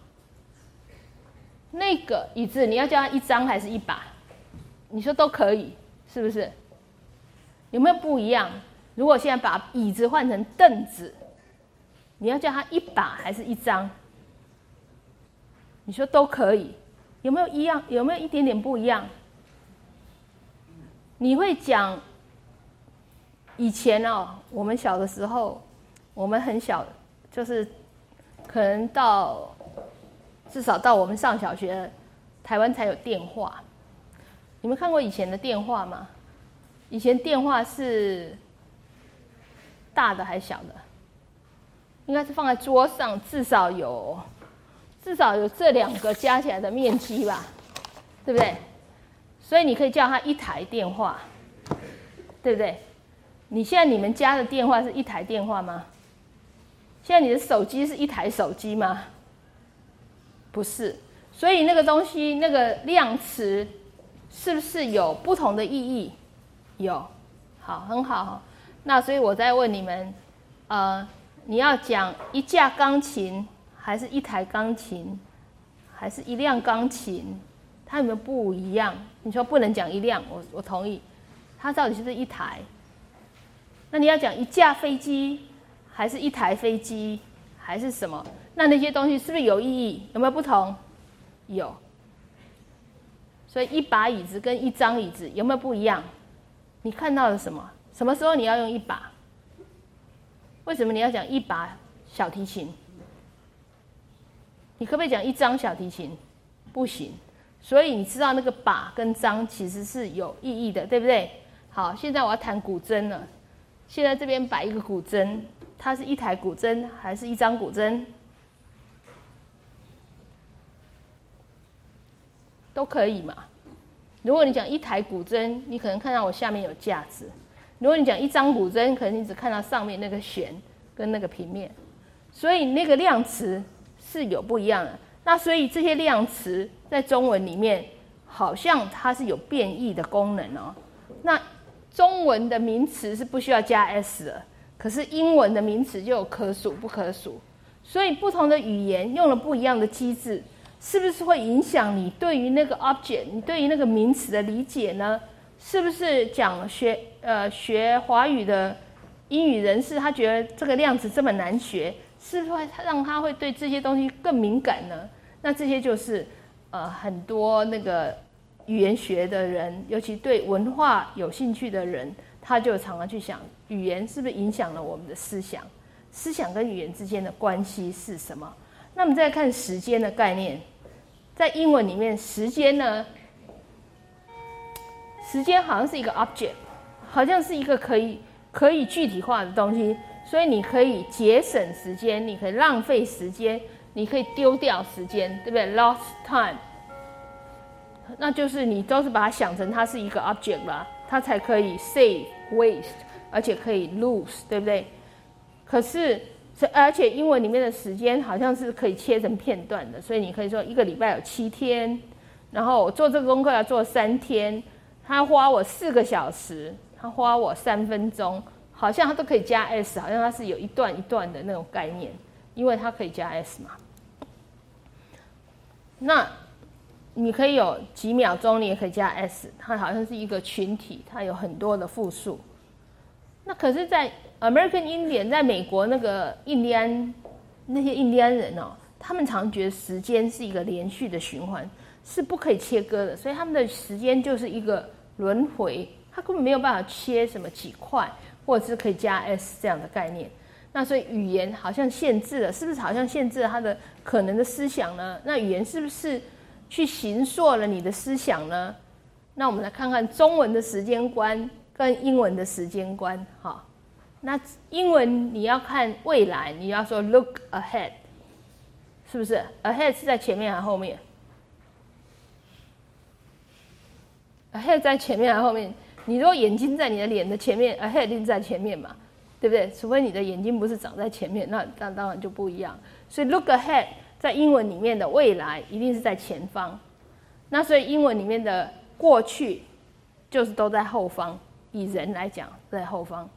Speaker 1: 那个椅子你要叫它一张还是一把？你说都可以，是不是？有没有不一样？如果现在把椅子换成凳子，你要叫它一把还是一张？你说都可以，有没有一样？有没有一点点不一样？你会讲以前哦，我们小的时候，我们很小，就是可能到至少到我们上小学，台湾才有电话。你们看过以前的电话吗？以前电话是大的还是小的？应该是放在桌上，至少有至少有这两个加起来的面积吧，对不对？所以你可以叫它一台电话，对不对？你现在你们家的电话是一台电话吗？现在你的手机是一台手机吗？不是，所以那个东西那个量词。是不是有不同的意义？有，好，很好。那所以我在问你们，呃，你要讲一架钢琴还是一台钢琴，还是一辆钢琴？它有没有不一样？你说不能讲一辆，我我同意。它到底是不是一台？那你要讲一架飞机，还是一台飞机，还是什么？那那些东西是不是有意义？有没有不同？有。所以一把椅子跟一张椅子有没有不一样？你看到了什么？什么时候你要用一把？为什么你要讲一把小提琴？你可不可以讲一张小提琴？不行。所以你知道那个把跟张其实是有意义的，对不对？好，现在我要弹古筝了。现在这边摆一个古筝，它是一台古筝还是一张古筝？都可以嘛。如果你讲一台古筝，你可能看到我下面有架子；如果你讲一张古筝，可能你只看到上面那个弦跟那个平面。所以那个量词是有不一样的。那所以这些量词在中文里面，好像它是有变异的功能哦。那中文的名词是不需要加 s 的，可是英文的名词就有可数不可数。所以不同的语言用了不一样的机制，是不是会影响你对于那个 object、你对于那个名词的理解呢？是不是讲学呃学华语的英语人士，他觉得这个量词这么难学？是不是会让他会对这些东西更敏感呢？那这些就是呃很多那个语言学的人，尤其对文化有兴趣的人，他就常常去想语言是不是影响了我们的思想，思想跟语言之间的关系是什么？那我们再看时间的概念，在英文里面，时间呢，时间好像是一个 object，好像是一个可以可以具体化的东西。所以你可以节省时间，你可以浪费时间，你可以丢掉时间，对不对？Lost time，那就是你都是把它想成它是一个 object 吧，它才可以 save waste，而且可以 lose，对不对？可是，而且英文里面的时间好像是可以切成片段的，所以你可以说一个礼拜有七天，然后我做这个功课要做三天，他花我四个小时，他花我三分钟。好像他都可以加 s，好像它是有一段一段的那种概念，因为它可以加 s 嘛。那你可以有几秒钟，你也可以加 s，它好像是一个群体，它有很多的复数。那可是，在 American Indian，在美国那个印第安那些印第安人哦，他们常觉得时间是一个连续的循环，是不可以切割的，所以他们的时间就是一个轮回，他根本没有办法切什么几块。或者是可以加 s 这样的概念，那所以语言好像限制了，是不是好像限制了他的可能的思想呢？那语言是不是去形塑了你的思想呢？那我们来看看中文的时间观跟英文的时间观。哈，那英文你要看未来，你要说 look ahead，是不是？ahead 是在前面还是后面？ahead 在前面还是后面？你如果眼睛在你的脸的前面，ahead 一定在前面嘛，对不对？除非你的眼睛不是长在前面，那那当然就不一样。所以 look ahead 在英文里面的未来一定是在前方，那所以英文里面的过去就是都在后方。以人来讲在后方，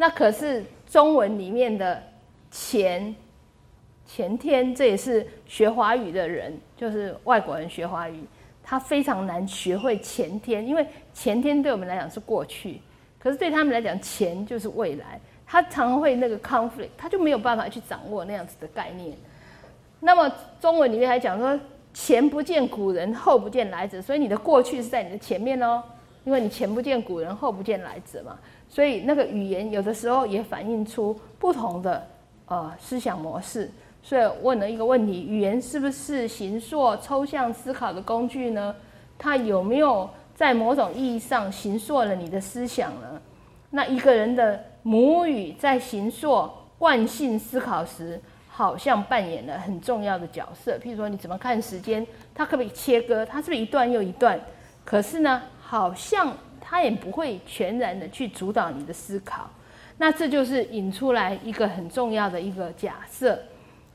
Speaker 1: 那可是中文里面的前前天，这也是学华语的人，就是外国人学华语。他非常难学会前天，因为前天对我们来讲是过去，可是对他们来讲，前就是未来。他常会那个 conflict，他就没有办法去掌握那样子的概念。那么中文里面还讲说，前不见古人，后不见来者，所以你的过去是在你的前面哦，因为你前不见古人，后不见来者嘛。所以那个语言有的时候也反映出不同的呃思想模式。所以问了一个问题：语言是不是形塑抽象思考的工具呢？它有没有在某种意义上形塑了你的思想呢？那一个人的母语在形塑惯性思考时，好像扮演了很重要的角色。譬如说，你怎么看时间？它可不可以切割？它是不是一段又一段？可是呢，好像它也不会全然的去主导你的思考。那这就是引出来一个很重要的一个假设。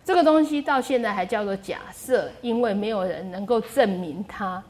Speaker 1: 这个东西到现在还叫做假设，因为没有人能够证明它。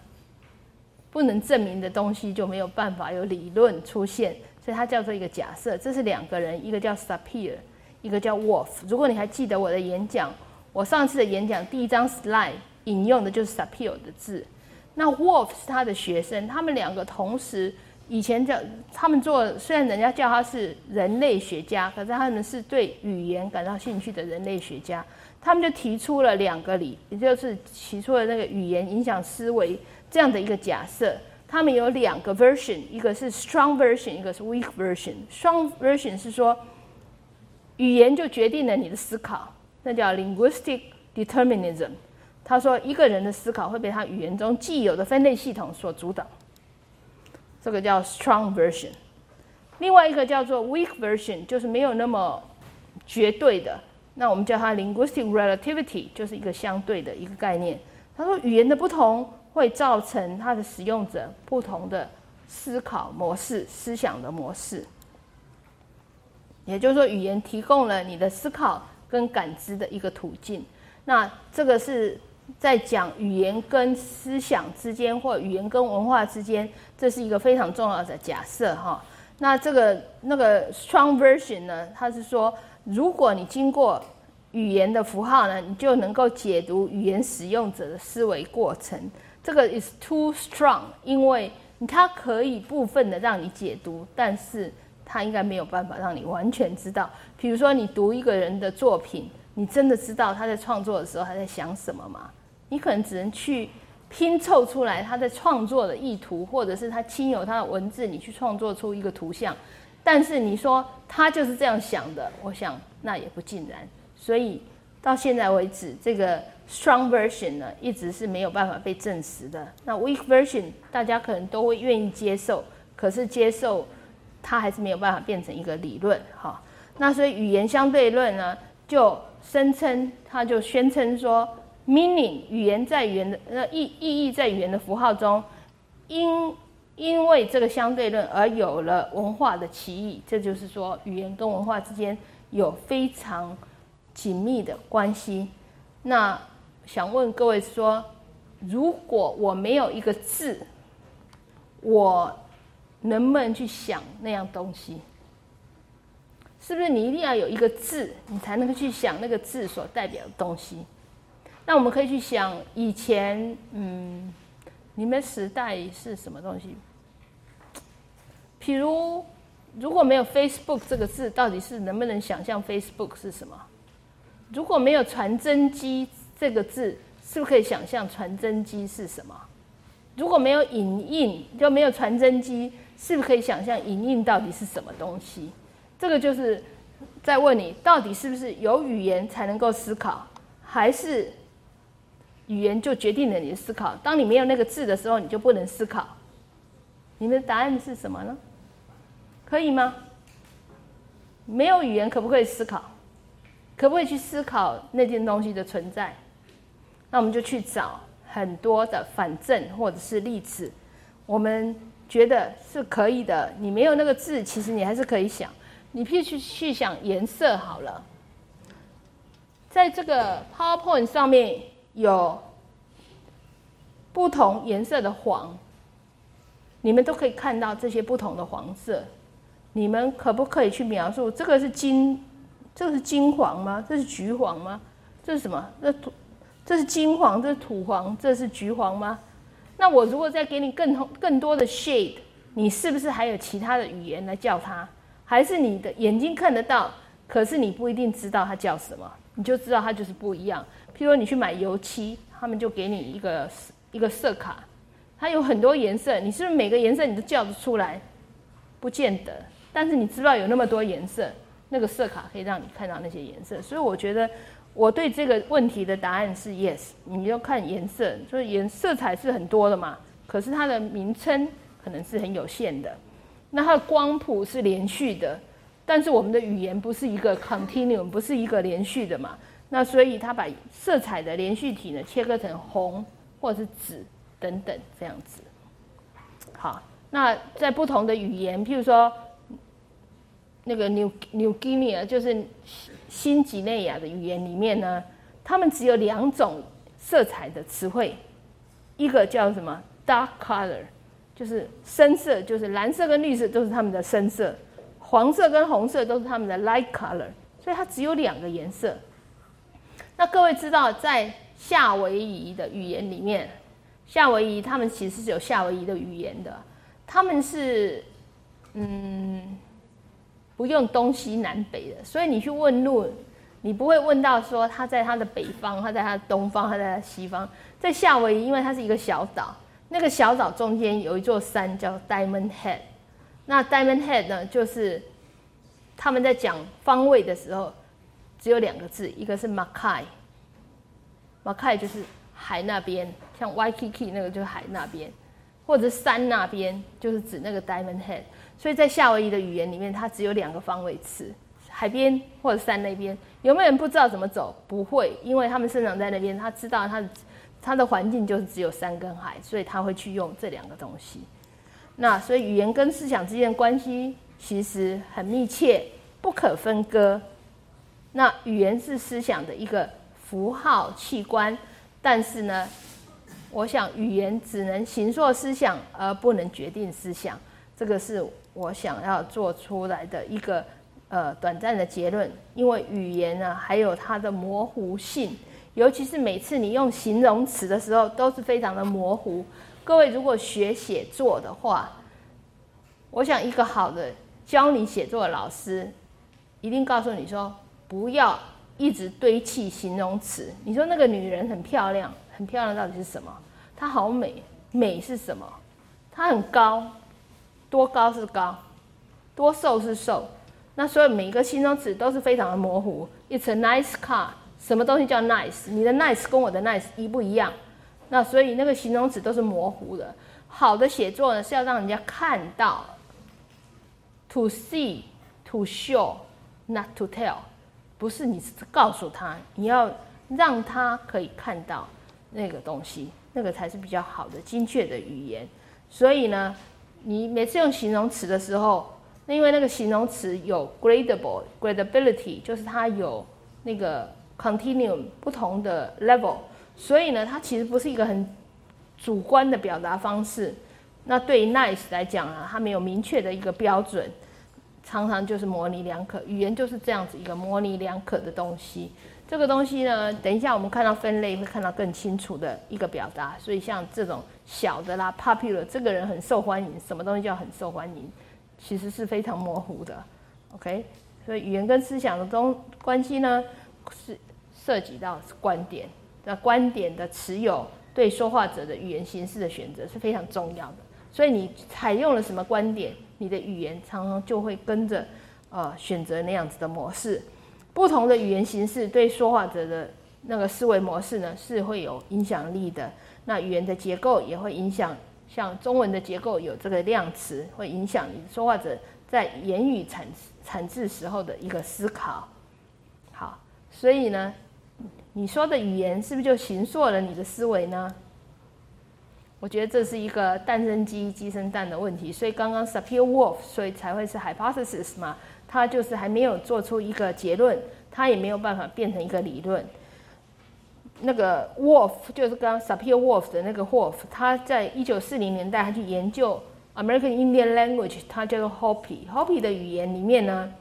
Speaker 1: 不能证明的东西就没有办法有理论出现，所以它叫做一个假设。这是两个人，一个叫 Sapir，一个叫 Wolf。如果你还记得我的演讲，我上次的演讲第一张 slide 引用的就是 Sapir 的字。那 Wolf 是他的学生，他们两个同时以前叫他们做，虽然人家叫他是人类学家，可是他们是对语言感到兴趣的人类学家。他们就提出了两个理，也就是提出了那个语言影响思维这样的一个假设。他们有两个 version，一个是 strong version，一个是 weak version。strong version 是说语言就决定了你的思考，那叫 linguistic determinism。他说，一个人的思考会被他语言中既有的分类系统所主导，这个叫 strong version。另外一个叫做 weak version，就是没有那么绝对的，那我们叫它 linguistic relativity，就是一个相对的一个概念。他说，语言的不同会造成它的使用者不同的思考模式、思想的模式。也就是说，语言提供了你的思考跟感知的一个途径。那这个是。在讲语言跟思想之间，或语言跟文化之间，这是一个非常重要的假设哈。那这个那个 strong version 呢，它是说，如果你经过语言的符号呢，你就能够解读语言使用者的思维过程。这个 is too strong，因为它可以部分的让你解读，但是它应该没有办法让你完全知道。比如说，你读一个人的作品。你真的知道他在创作的时候他在想什么吗？你可能只能去拼凑出来他在创作的意图，或者是他亲友他的文字，你去创作出一个图像。但是你说他就是这样想的，我想那也不尽然。所以到现在为止，这个 strong version 呢，一直是没有办法被证实的。那 weak version 大家可能都会愿意接受，可是接受它还是没有办法变成一个理论。哈，那所以语言相对论呢，就声称，他就宣称说，meaning 语言在语言的呃意意义在语言的符号中，因因为这个相对论而有了文化的歧义。这就是说，语言跟文化之间有非常紧密的关系。那想问各位说，如果我没有一个字，我能不能去想那样东西？是不是你一定要有一个字，你才能够去想那个字所代表的东西？那我们可以去想以前，嗯，你们时代是什么东西？譬如，如果没有 Facebook 这个字，到底是能不能想象 Facebook 是什么？如果没有传真机这个字，是不是可以想象传真机是什么？如果没有影印，就没有传真机，是不是可以想象影印到底是什么东西？这个就是在问你，到底是不是有语言才能够思考，还是语言就决定了你的思考？当你没有那个字的时候，你就不能思考。你们的答案是什么呢？可以吗？没有语言可不可以思考？可不可以去思考那件东西的存在？那我们就去找很多的反证或者是例子，我们觉得是可以的。你没有那个字，其实你还是可以想。你必须去想颜色好了，在这个 PowerPoint 上面有不同颜色的黄，你们都可以看到这些不同的黄色。你们可不可以去描述这个是金，这个是金黄吗？这是橘黄吗？这是什么？这土，这是金黄，这是土黄，这是橘黄吗？那我如果再给你更更多的 shade，你是不是还有其他的语言来叫它？还是你的眼睛看得到，可是你不一定知道它叫什么，你就知道它就是不一样。譬如你去买油漆，他们就给你一个一个色卡，它有很多颜色，你是不是每个颜色你都叫得出来？不见得，但是你知道有那么多颜色，那个色卡可以让你看到那些颜色。所以我觉得我对这个问题的答案是 yes。你要看颜色，所以颜色彩是很多的嘛，可是它的名称可能是很有限的。那它的光谱是连续的，但是我们的语言不是一个 continuum，不是一个连续的嘛？那所以它把色彩的连续体呢切割成红或者是紫等等这样子。好，那在不同的语言，譬如说那个 New New Guinea 就是新几内亚的语言里面呢，他们只有两种色彩的词汇，一个叫什么 Dark Color。就是深色，就是蓝色跟绿色都是他们的深色，黄色跟红色都是他们的 light color，所以它只有两个颜色。那各位知道，在夏威夷的语言里面，夏威夷他们其实是有夏威夷的语言的，他们是嗯不用东西南北的，所以你去问路，你不会问到说他在他的北方，他在他的东方，他在他西方。在夏威夷，因为它是一个小岛，那个小岛中间有一座山叫 Diamond Head，那 Diamond Head 呢，就是他们在讲方位的时候。只有两个字，一个是 Makai，Makai 就是海那边，像 Waikiki 那个就是海那边，或者山那边就是指那个 Diamond Head。所以在夏威夷的语言里面，它只有两个方位词，海边或者山那边。有没有人不知道怎么走？不会，因为他们生长在那边，他知道他的它的环境就是只有山跟海，所以他会去用这两个东西。那所以语言跟思想之间的关系其实很密切，不可分割。那语言是思想的一个符号器官，但是呢，我想语言只能形塑思想，而不能决定思想。这个是我想要做出来的一个呃短暂的结论。因为语言呢，还有它的模糊性，尤其是每次你用形容词的时候，都是非常的模糊。各位如果学写作的话，我想一个好的教你写作的老师，一定告诉你说。不要一直堆砌形容词。你说那个女人很漂亮，很漂亮到底是什么？她好美，美是什么？她很高，多高是高，多瘦是瘦。那所以每一个形容词都是非常的模糊。It's a nice car，什么东西叫 nice？你的 nice 跟我的 nice 一不一样？那所以那个形容词都是模糊的。好的写作呢是要让人家看到，to see，to show，not to tell。不是你告诉他，你要让他可以看到那个东西，那个才是比较好的、精确的语言。所以呢，你每次用形容词的时候，那因为那个形容词有 gradable gradability，就是它有那个 continuum 不同的 level，所以呢，它其实不是一个很主观的表达方式。那对于 nice 来讲啊，它没有明确的一个标准。常常就是模棱两可，语言就是这样子一个模棱两可的东西。这个东西呢，等一下我们看到分类会看到更清楚的一个表达。所以像这种小的啦，popular，这个人很受欢迎，什么东西叫很受欢迎，其实是非常模糊的。OK，所以语言跟思想的中关系呢，是涉及到观点。那观点的持有对说话者的语言形式的选择是非常重要的。所以你采用了什么观点？你的语言常常就会跟着，呃，选择那样子的模式。不同的语言形式对说话者的那个思维模式呢，是会有影响力的。那语言的结构也会影响，像中文的结构有这个量词，会影响你说话者在言语产产制时候的一个思考。所以呢，你说的语言是不是就形塑了你的思维呢？我觉得这是一个蛋生鸡，鸡生蛋的问题，所以刚刚 Sapir Wolf，所以才会是 hypothesis 嘛，它就是还没有做出一个结论，它也没有办法变成一个理论。那个 Wolf 就是刚 Sapir Wolf 的那个 Wolf，他在一九四零年代他去研究 American Indian language，他叫做 Hopi，Hopi 的语言里面呢，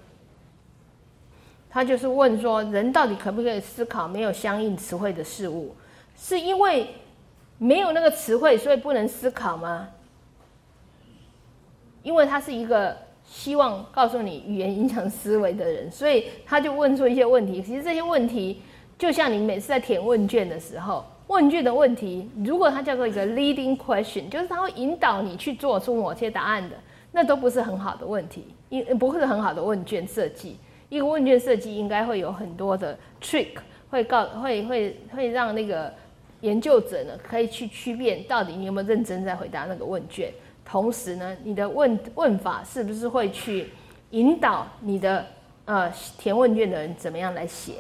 Speaker 1: 他就是问说人到底可不可以思考没有相应词汇的事物，是因为。没有那个词汇，所以不能思考吗？因为他是一个希望告诉你语言影响思维的人，所以他就问出一些问题。其实这些问题，就像你每次在填问卷的时候，问卷的问题，如果它叫做一个 leading question，就是它会引导你去做出某些答案的，那都不是很好的问题，因不会是很好的问卷设计。一个问卷设计应该会有很多的 trick，会告会会会让那个。研究者呢，可以去区辨到底你有没有认真在回答那个问卷，同时呢，你的问问法是不是会去引导你的呃填问卷的人怎么样来写？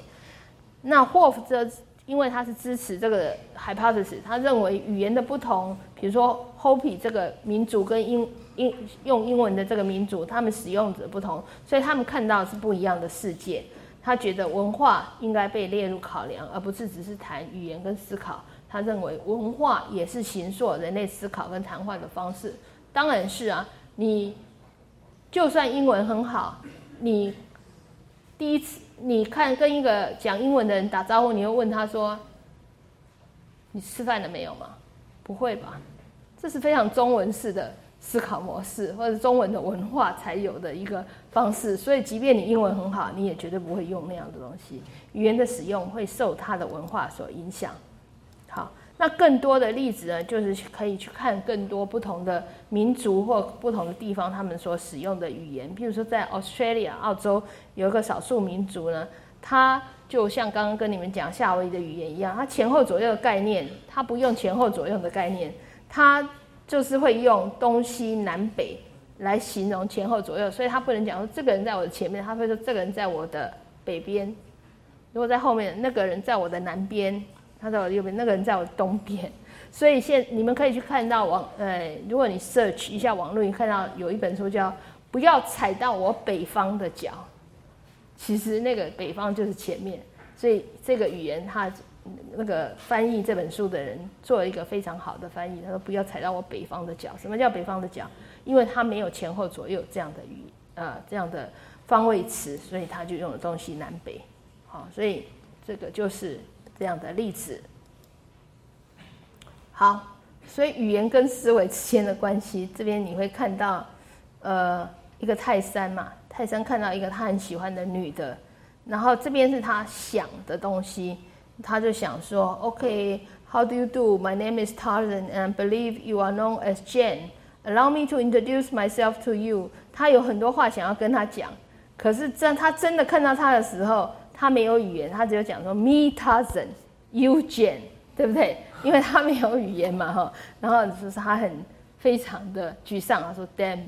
Speaker 1: 那霍夫这因为他是支持这个 hypothesis，他认为语言的不同，比如说 Hopi 这个民族跟英英用英文的这个民族，他们使用者不同，所以他们看到是不一样的世界。他觉得文化应该被列入考量，而不是只是谈语言跟思考。他认为文化也是形塑人类思考跟谈话的方式，当然是啊。你就算英文很好，你第一次你看跟一个讲英文的人打招呼，你会问他说：“你吃饭了没有吗？”不会吧？这是非常中文式的思考模式，或者中文的文化才有的一个方式。所以，即便你英文很好，你也绝对不会用那样的东西。语言的使用会受它的文化所影响。好。那更多的例子呢，就是可以去看更多不同的民族或不同的地方他们所使用的语言。譬如说，在 Australia 澳洲有一个少数民族呢，它就像刚刚跟你们讲夏威夷的语言一样，它前后左右的概念，它不用前后左右的概念，它就是会用东西南北来形容前后左右，所以它不能讲说这个人在我的前面，他会说这个人在我的北边，如果在后面那个人在我的南边。他在我的右边，那个人在我的东边，所以现你们可以去看到网，呃，如果你 search 一下网络，你看到有一本书叫《不要踩到我北方的脚》，其实那个北方就是前面，所以这个语言它那个翻译这本书的人做了一个非常好的翻译，他说不要踩到我北方的脚。什么叫北方的脚？因为他没有前后左右这样的语，呃，这样的方位词，所以他就用了东西南北，好，所以这个就是。这样的例子，好，所以语言跟思维之间的关系，这边你会看到，呃，一个泰山嘛，泰山看到一个他很喜欢的女的，然后这边是他想的东西，他就想说，OK，How do you do? My name is Tarzan, and I believe you are known as Jane. Allow me to introduce myself to you. 他有很多话想要跟他讲，可是在他真的看到他的时候。他没有语言，他只有讲说 “Me Tarzan, you Jane”，对不对？因为他没有语言嘛，哈。然后就是他很非常的沮丧，他说 “damn”，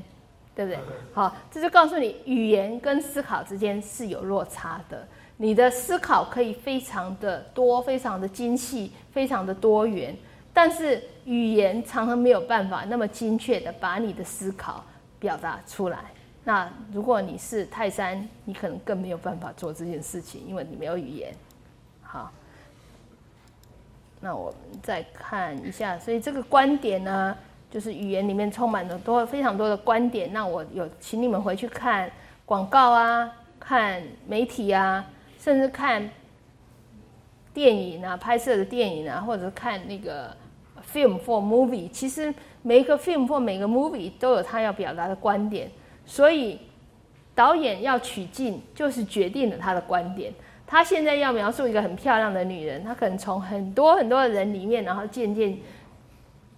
Speaker 1: 对不对？好，这就告诉你，语言跟思考之间是有落差的。你的思考可以非常的多，非常的精细，非常的多元，但是语言常常没有办法那么精确的把你的思考表达出来。那如果你是泰山，你可能更没有办法做这件事情，因为你没有语言。好，那我们再看一下，所以这个观点呢，就是语言里面充满了多非常多的观点。那我有请你们回去看广告啊，看媒体啊，甚至看电影啊，拍摄的电影啊，或者看那个 film for movie。其实每一个 film 或每个 movie 都有他要表达的观点。所以，导演要取镜，就是决定了他的观点。他现在要描述一个很漂亮的女人，他可能从很多很多的人里面，然后渐渐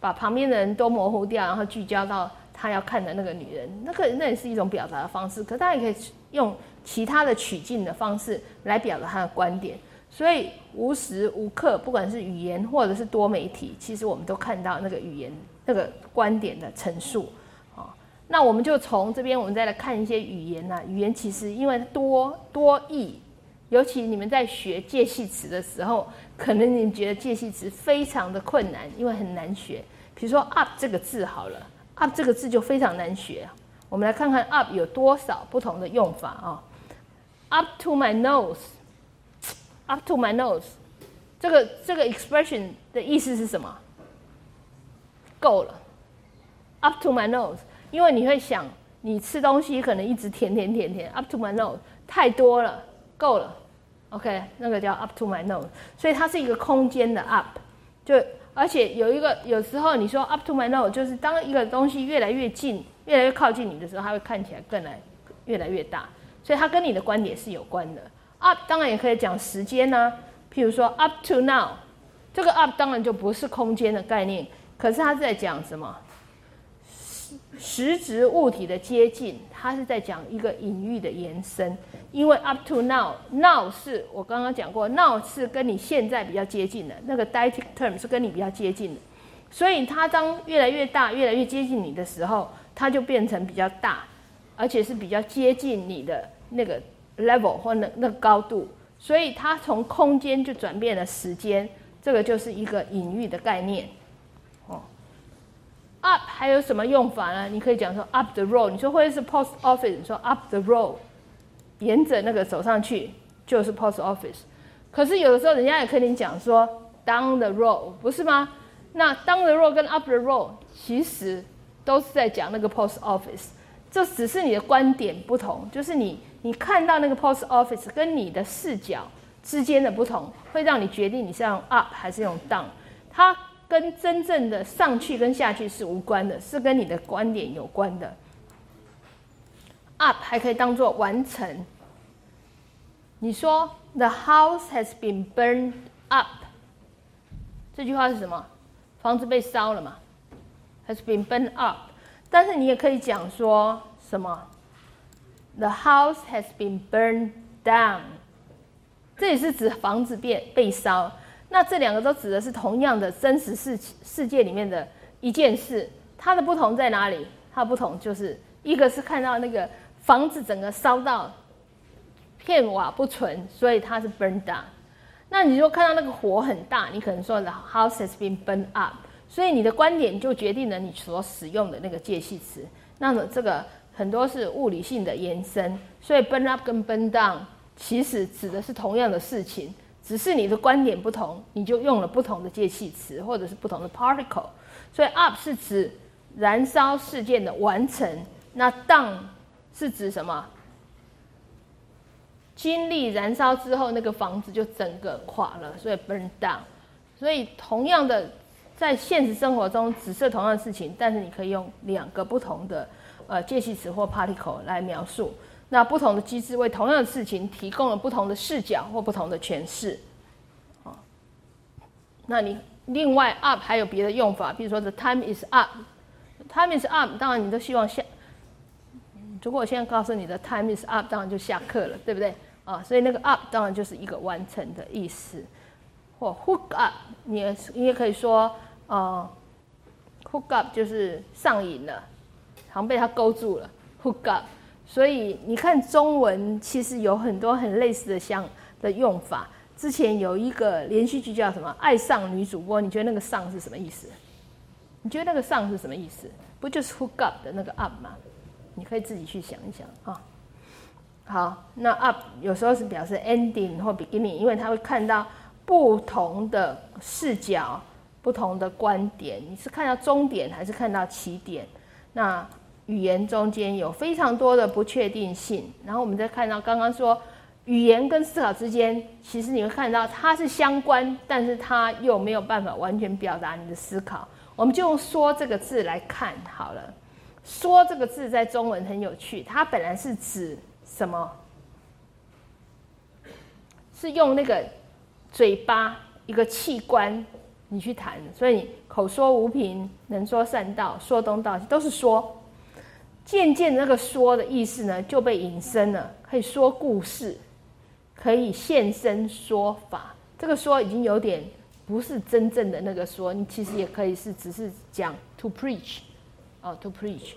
Speaker 1: 把旁边的人都模糊掉，然后聚焦到他要看的那个女人。那个那也是一种表达的方式。可他也可以用其他的取镜的方式来表达他的观点。所以无时无刻，不管是语言或者是多媒体，其实我们都看到那个语言、那个观点的陈述。那我们就从这边，我们再来看一些语言呐。语言其实因为多多义，尤其你们在学介系词的时候，可能你觉得介系词非常的困难，因为很难学。比如说 up 这个字好了，up 这个字就非常难学。我们来看看 up 有多少不同的用法啊。Up to my nose，up to my nose，这个这个 expression 的意思是什么？够了，up to my nose。因为你会想，你吃东西可能一直舔舔舔舔，up to my nose，太多了，够了，OK，那个叫 up to my nose，所以它是一个空间的 up，就而且有一个有时候你说 up to my nose，就是当一个东西越来越近，越来越靠近你的时候，它会看起来更来越来越大，所以它跟你的观点是有关的。up 当然也可以讲时间呢，譬如说 up to now，这个 up 当然就不是空间的概念，可是它是在讲什么？实实质物体的接近，它是在讲一个隐喻的延伸。因为 up to now，now 是我刚刚讲过，now 是跟你现在比较接近的，那个 dative term 是跟你比较接近的。所以它当越来越大、越来越接近你的时候，它就变成比较大，而且是比较接近你的那个 level 或那那个高度。所以它从空间就转变了时间，这个就是一个隐喻的概念。哦 up 还有什么用法呢？你可以讲说 up the road，你说或者是 post office，你说 up the road，沿着那个走上去就是 post office。可是有的时候人家也跟你讲说 down the road，不是吗？那 down the road 跟 up the road 其实都是在讲那个 post office，这只是你的观点不同，就是你你看到那个 post office 跟你的视角之间的不同，会让你决定你是用 up 还是用 down。它跟真正的上去跟下去是无关的，是跟你的观点有关的。up 还可以当做完成。你说 the house has been burned up，这句话是什么？房子被烧了嘛？has been burned up。但是你也可以讲说什么？The house has been burned down。这也是指房子变被烧。那这两个都指的是同样的真实世世界里面的一件事。它的不同在哪里？它不同就是一个是看到那个房子整个烧到片瓦不存，所以它是 burned down。那你说看到那个火很大，你可能说 the house has been burned up。所以你的观点就决定了你所使用的那个介系词。那么这个很多是物理性的延伸。所以 burn up 跟 burn down 其实指的是同样的事情，只是你的观点不同，你就用了不同的介系词或者是不同的 particle。所以 up 是指燃烧事件的完成，那 down 是指什么？经历燃烧之后，那个房子就整个垮了，所以 burn down。所以同样的。在现实生活中，只是同样的事情，但是你可以用两个不同的呃介系词或 particle 来描述。那不同的机制为同样的事情提供了不同的视角或不同的诠释。啊，那你另外 up 还有别的用法，比如说 the time is up，time is up，当然你都希望下。如果我现在告诉你的 time is up，当然就下课了，对不对？啊，所以那个 up 当然就是一个完成的意思。或 hook up，你也你也可以说。哦，hook up 就是上瘾了，好像被他勾住了。hook up，所以你看中文其实有很多很类似的相的用法。之前有一个连续剧叫什么《爱上女主播》，你觉得那个“上”是什么意思？你觉得那个“上”是什么意思？不就是 hook up 的那个 up 吗？你可以自己去想一想啊。好，那 up 有时候是表示 ending 或 beginning，因为他会看到不同的视角。不同的观点，你是看到终点还是看到起点？那语言中间有非常多的不确定性。然后我们再看到刚刚说，语言跟思考之间，其实你会看到它是相关，但是它又没有办法完全表达你的思考。我们就用“说”这个字来看好了。“说”这个字在中文很有趣，它本来是指什么？是用那个嘴巴一个器官。你去谈，所以口说无凭，能说善道，说东道西都是说。渐渐那个说的意思呢，就被引申了，可以说故事，可以现身说法。这个说已经有点不是真正的那个说，你其实也可以是只是讲 to preach，哦 to preach。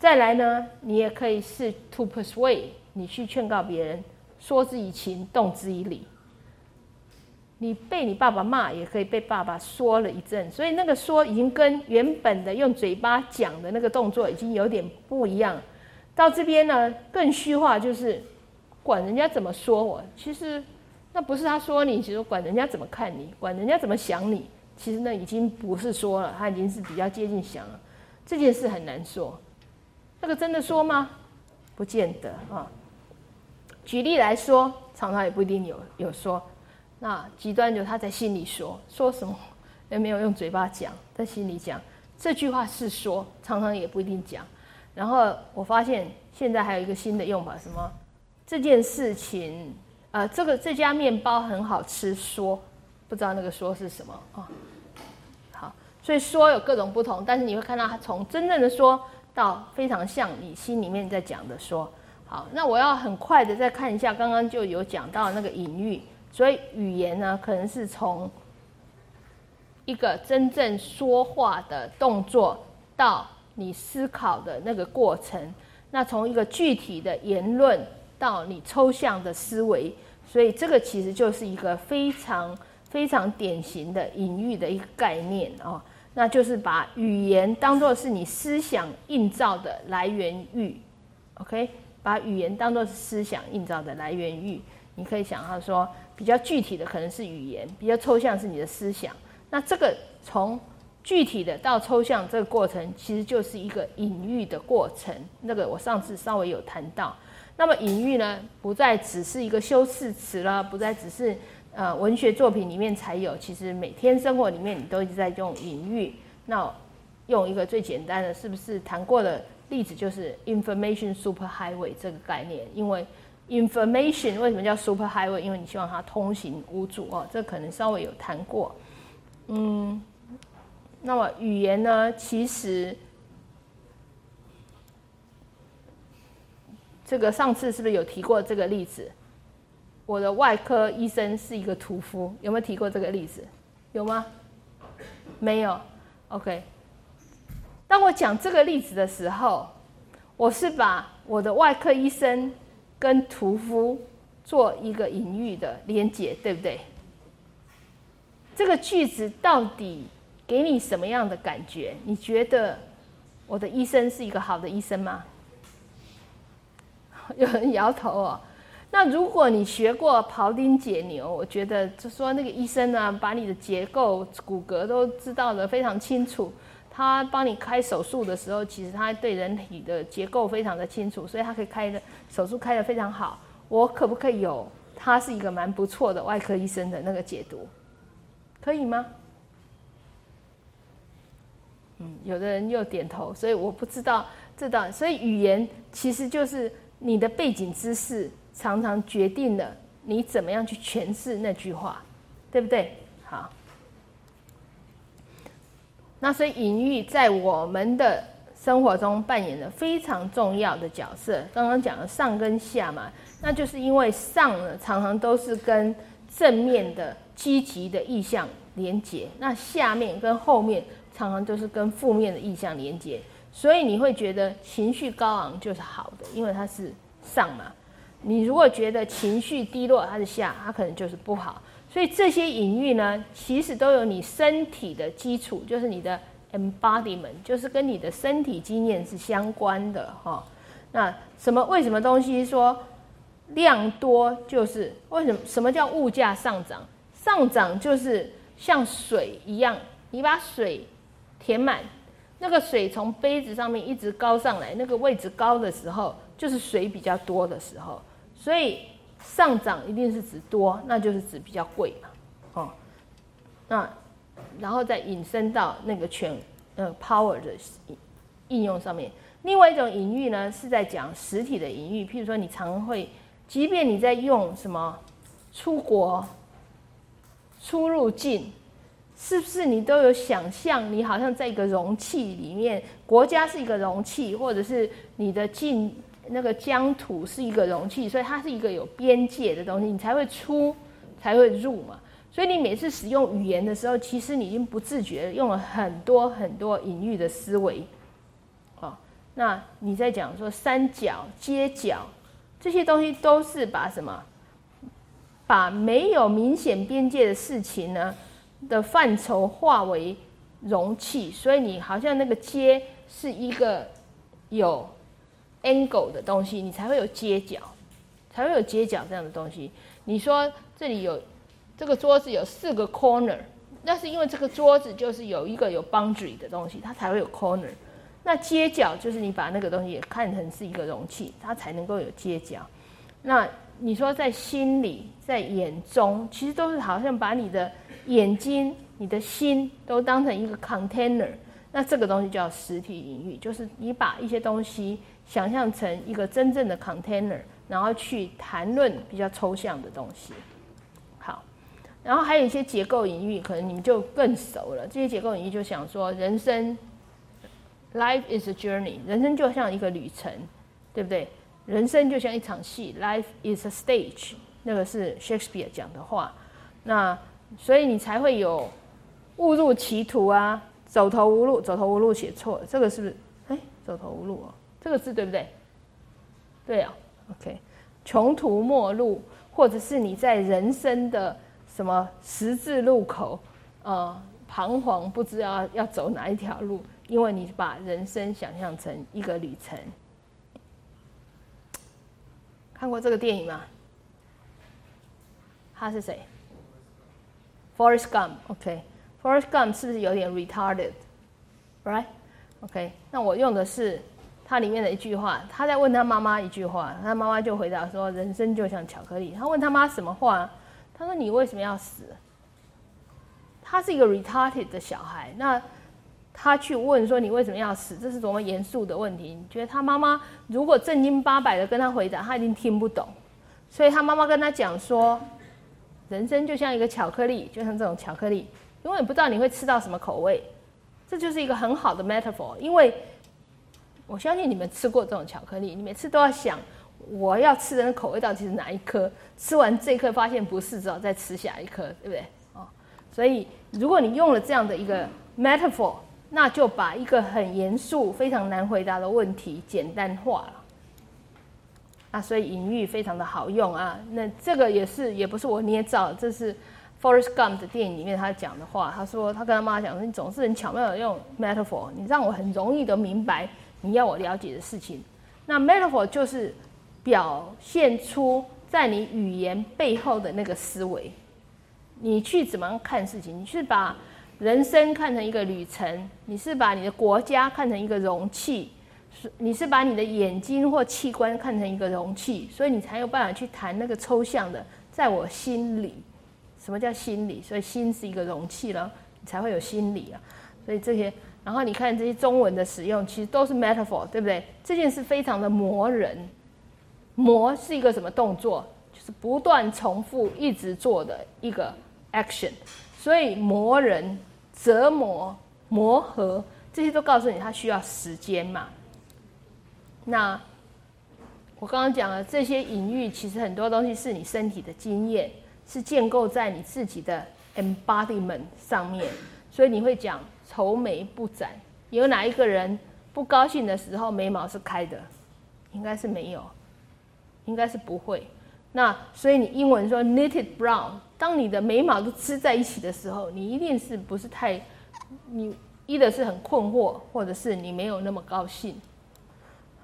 Speaker 1: 再来呢，你也可以是 to persuade，你去劝告别人，说之以情，动之以理。你被你爸爸骂，也可以被爸爸说了一阵，所以那个说已经跟原本的用嘴巴讲的那个动作已经有点不一样。到这边呢，更虚化，就是管人家怎么说我，其实那不是他说你，其实管人家怎么看你，管人家怎么想你，其实那已经不是说了，他已经是比较接近想了。这件事很难说，那个真的说吗？不见得啊。举例来说，常常也不一定有有说。那极端就他在心里说说什么，也没有用嘴巴讲，在心里讲这句话是说，常常也不一定讲。然后我发现现在还有一个新的用法，什么这件事情，呃，这个这家面包很好吃，说不知道那个说是什么啊？好，所以说有各种不同，但是你会看到他从真正的说到非常像你心里面在讲的说。好，那我要很快的再看一下，刚刚就有讲到那个隐喻。所以语言呢，可能是从一个真正说话的动作到你思考的那个过程，那从一个具体的言论到你抽象的思维，所以这个其实就是一个非常非常典型的隐喻的一个概念啊，那就是把语言当做是你思想映照的来源域，OK，把语言当做是思想映照的来源域，你可以想到说。比较具体的可能是语言，比较抽象是你的思想。那这个从具体的到抽象这个过程，其实就是一个隐喻的过程。那个我上次稍微有谈到。那么隐喻呢，不再只是一个修饰词了，不再只是呃文学作品里面才有，其实每天生活里面你都一直在用隐喻。那用一个最简单的，是不是谈过的例子，就是 information superhighway 这个概念？因为 information 为什么叫 superhighway？因为你希望它通行无阻哦，这可能稍微有谈过。嗯，那么语言呢？其实这个上次是不是有提过这个例子？我的外科医生是一个屠夫，有没有提过这个例子？有吗？没有。OK。当我讲这个例子的时候，我是把我的外科医生跟屠夫做一个隐喻的连结，对不对？这个句子到底给你什么样的感觉？你觉得我的医生是一个好的医生吗？有人摇头哦。那如果你学过庖丁解牛，我觉得就说那个医生呢，把你的结构、骨骼都知道的非常清楚。他帮你开手术的时候，其实他对人体的结构非常的清楚，所以他可以开的手术开的非常好。我可不可以有他是一个蛮不错的外科医生的那个解读？可以吗？嗯，有的人又点头，所以我不知道这道。所以语言其实就是你的背景知识，常常决定了你怎么样去诠释那句话，对不对？好。那所以隐喻在我们的生活中扮演了非常重要的角色。刚刚讲了上跟下嘛，那就是因为上呢常常都是跟正面的。积极的意象连接，那下面跟后面常常都是跟负面的意象连接，所以你会觉得情绪高昂就是好的，因为它是上嘛。你如果觉得情绪低落，它是下，它可能就是不好。所以这些隐喻呢，其实都有你身体的基础，就是你的 embodiment，就是跟你的身体经验是相关的哈。那什么？为什么东西说量多就是为什么？什么叫物价上涨？上涨就是像水一样，你把水填满，那个水从杯子上面一直高上来，那个位置高的时候，就是水比较多的时候，所以上涨一定是指多，那就是指比较贵嘛，哦，那然后再引申到那个全呃 power 的应用上面。另外一种隐喻呢，是在讲实体的隐喻，譬如说你常会，即便你在用什么出国。出入境，是不是你都有想象？你好像在一个容器里面，国家是一个容器，或者是你的境那个疆土是一个容器，所以它是一个有边界的东西，你才会出，才会入嘛。所以你每次使用语言的时候，其实你已经不自觉用了很多很多隐喻的思维。好，那你在讲说三角、街角这些东西，都是把什么？把没有明显边界的事情呢的范畴化为容器，所以你好像那个街是一个有 angle 的东西，你才会有街角，才会有街角这样的东西。你说这里有这个桌子有四个 corner，那是因为这个桌子就是有一个有 boundary 的东西，它才会有 corner。那街角就是你把那个东西也看成是一个容器，它才能够有街角。那你说在心里，在眼中，其实都是好像把你的眼睛、你的心都当成一个 container。那这个东西叫实体隐喻，就是你把一些东西想象成一个真正的 container，然后去谈论比较抽象的东西。好，然后还有一些结构隐喻，可能你们就更熟了。这些结构隐喻就想说，人生 life is a journey，人生就像一个旅程，对不对？人生就像一场戏，Life is a stage，那个是 Shakespeare 讲的话。那所以你才会有误入歧途啊，走投无路，走投无路写错了，这个是不是？哎，走投无路哦，这个字对不对？对啊，OK，穷途末路，或者是你在人生的什么十字路口，呃，彷徨不知道要走哪一条路，因为你把人生想象成一个旅程。看过这个电影吗？他是谁？Forrest Gump。OK，Forrest Gump 是不是有点 retarded？Right？OK，那我用的是他里面的一句话，他在问他妈妈一句话，他妈妈就回答说：“人生就像巧克力。”他问他妈什么话？他说：“你为什么要死？”他是一个 retarded 的小孩，那他去问说：“你为什么要死？”这是多么严肃的问题。你觉得他妈妈如果正经八百的跟他回答，他一定听不懂。所以他妈妈跟他讲说：“人生就像一个巧克力，就像这种巧克力，因为不知道你会吃到什么口味。”这就是一个很好的 metaphor，因为我相信你们吃过这种巧克力，你每次都要想我要吃的那口味到底是哪一颗，吃完这颗发现不是，只好再吃下一颗，对不对？哦，所以如果你用了这样的一个 metaphor，那就把一个很严肃、非常难回答的问题简单化了。啊，所以隐喻非常的好用啊。那这个也是，也不是我捏造，这是。Forrest Gump 的电影里面，他讲的话，他说他跟他妈讲：“你总是很巧妙的用 metaphor，你让我很容易的明白你要我了解的事情。那 metaphor 就是表现出在你语言背后的那个思维，你去怎么样看事情？你是把人生看成一个旅程，你是把你的国家看成一个容器，是你是把你的眼睛或器官看成一个容器，所以你才有办法去谈那个抽象的，在我心里。”什么叫心理？所以心是一个容器了，才会有心理啊。所以这些，然后你看这些中文的使用，其实都是 metaphor，对不对？这件事非常的磨人。磨是一个什么动作？就是不断重复、一直做的一个 action。所以磨人、折磨、磨合，这些都告诉你它需要时间嘛。那我刚刚讲了这些隐喻，其实很多东西是你身体的经验。是建构在你自己的 embodiment 上面，所以你会讲愁眉不展。有哪一个人不高兴的时候眉毛是开的？应该是没有，应该是不会。那所以你英文说 knitted brow，当你的眉毛都织在一起的时候，你一定是不是太你一的是很困惑，或者是你没有那么高兴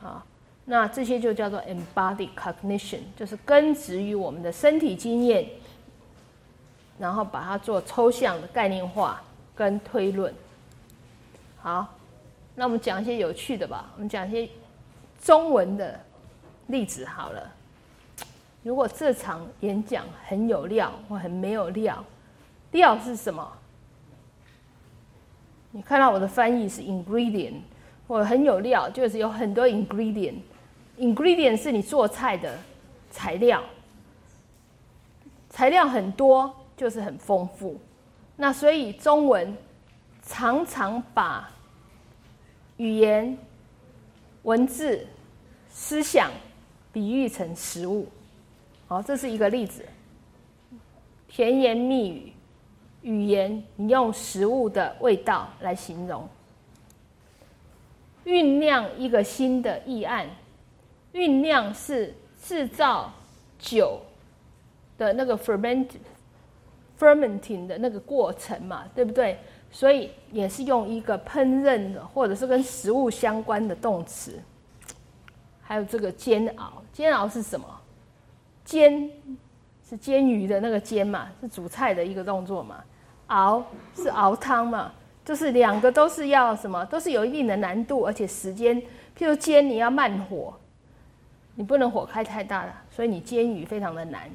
Speaker 1: 啊？那这些就叫做 embodied cognition，就是根植于我们的身体经验。然后把它做抽象的概念化跟推论。好，那我们讲一些有趣的吧。我们讲一些中文的例子好了。如果这场演讲很有料或很没有料，料是什么？你看到我的翻译是 ingredient，或很有料，就是有很多 ingredient。ingredient 是你做菜的材料，材料很多。就是很丰富，那所以中文常常把语言、文字、思想比喻成食物。好，这是一个例子。甜言蜜语，语言你用食物的味道来形容，酝酿一个新的议案。酝酿是制造酒的那个 ferment。fermenting 的那个过程嘛，对不对？所以也是用一个烹饪的，或者是跟食物相关的动词。还有这个煎熬，煎熬是什么？煎是煎鱼的那个煎嘛，是煮菜的一个动作嘛。熬是熬汤嘛，就是两个都是要什么？都是有一定的难度，而且时间。譬如煎，你要慢火，你不能火开太大了，所以你煎鱼非常的难。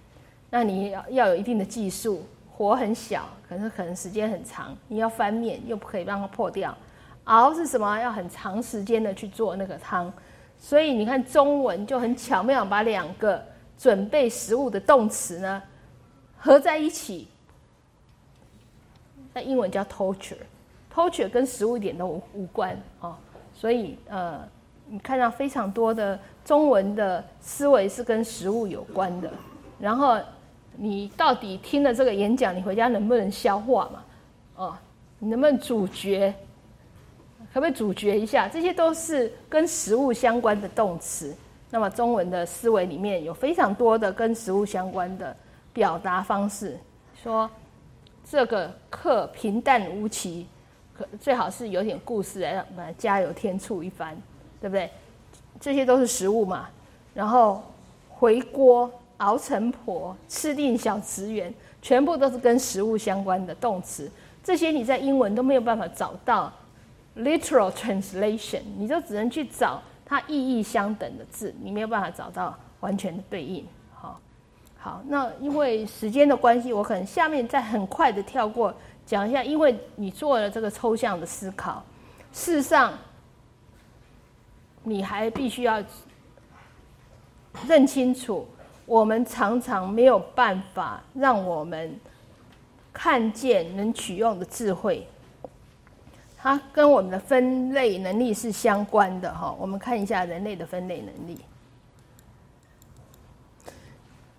Speaker 1: 那你要要有一定的技术。火很小，可是可能时间很长。你要翻面，又不可以让它破掉。熬是什么？要很长时间的去做那个汤。所以你看中文就很巧妙，把两个准备食物的动词呢合在一起。那英文叫 torture，torture 跟食物一点都无无关哦。所以呃，你看到非常多的中文的思维是跟食物有关的，然后。你到底听了这个演讲，你回家能不能消化嘛？哦，你能不能咀嚼？可不可以咀嚼一下？这些都是跟食物相关的动词。那么中文的思维里面有非常多的跟食物相关的表达方式。说这个课平淡无奇，可最好是有点故事来让我们加油添醋一番，对不对？这些都是食物嘛。然后回锅。熬成婆，吃定小职员，全部都是跟食物相关的动词。这些你在英文都没有办法找到 literal translation，你就只能去找它意义相等的字，你没有办法找到完全的对应。好，好，那因为时间的关系，我可能下面再很快的跳过讲一下，因为你做了这个抽象的思考，事实上，你还必须要认清楚，我们常常没有办法让我们看见能取用的智慧。它跟我们的分类能力是相关的哈。我们看一下人类的分类能力。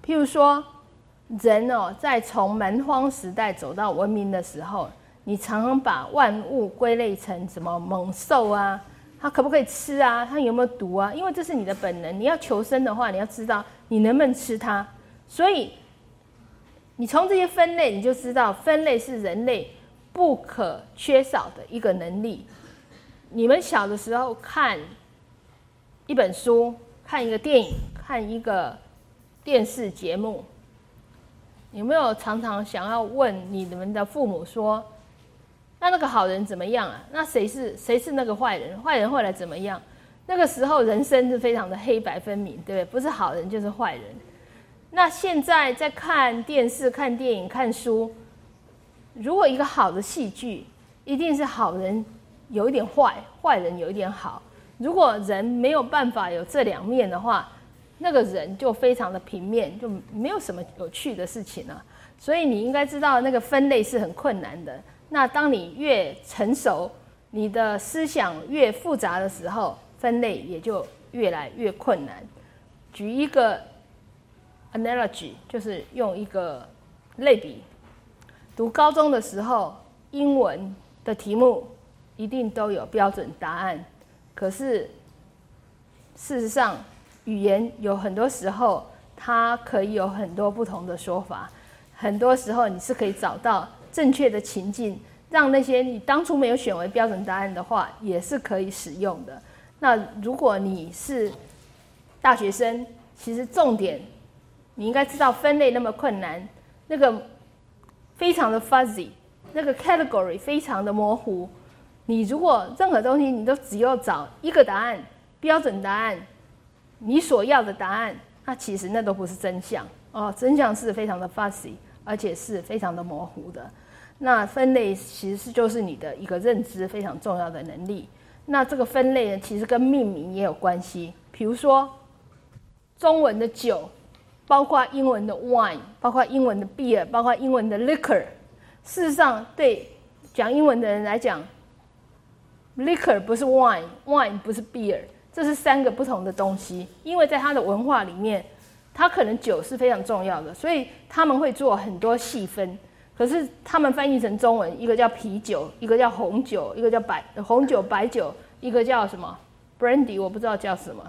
Speaker 1: 譬如说，人哦，在从蛮荒时代走到文明的时候，你常常把万物归类成什么猛兽啊？它可不可以吃啊？它有没有毒啊？因为这是你的本能。你要求生的话，你要知道你能不能吃它。所以，你从这些分类，你就知道分类是人类。不可缺少的一个能力。你们小的时候看一本书、看一个电影、看一个电视节目，有没有常常想要问你们的父母说：“那那个好人怎么样啊？那谁是谁是那个坏人？坏人后来怎么样？”那个时候人生是非常的黑白分明，对不对？不是好人就是坏人。那现在在看电视、看电影、看书。如果一个好的戏剧，一定是好人有一点坏，坏人有一点好。如果人没有办法有这两面的话，那个人就非常的平面，就没有什么有趣的事情了。所以你应该知道，那个分类是很困难的。那当你越成熟，你的思想越复杂的时候，分类也就越来越困难。举一个 analogy，就是用一个类比。读高中的时候，英文的题目一定都有标准答案。可是，事实上，语言有很多时候它可以有很多不同的说法。很多时候，你是可以找到正确的情境，让那些你当初没有选为标准答案的话，也是可以使用的。那如果你是大学生，其实重点你应该知道分类那么困难，那个。非常的 fuzzy，那个 category 非常的模糊。你如果任何东西你都只有找一个答案，标准答案，你所要的答案，那其实那都不是真相哦。真相是非常的 fuzzy，而且是非常的模糊的。那分类其实就是你的一个认知非常重要的能力。那这个分类呢，其实跟命名也有关系。比如说中文的酒。包括英文的 wine，包括英文的 beer，包括英文的 liquor。事实上，对讲英文的人来讲，liquor 不是 wine，wine 不是 beer，这是三个不同的东西。因为在他的文化里面，他可能酒是非常重要的，所以他们会做很多细分。可是他们翻译成中文，一个叫啤酒，一个叫红酒，一个叫白红酒、白酒，一个叫什么 brandy，我不知道叫什么，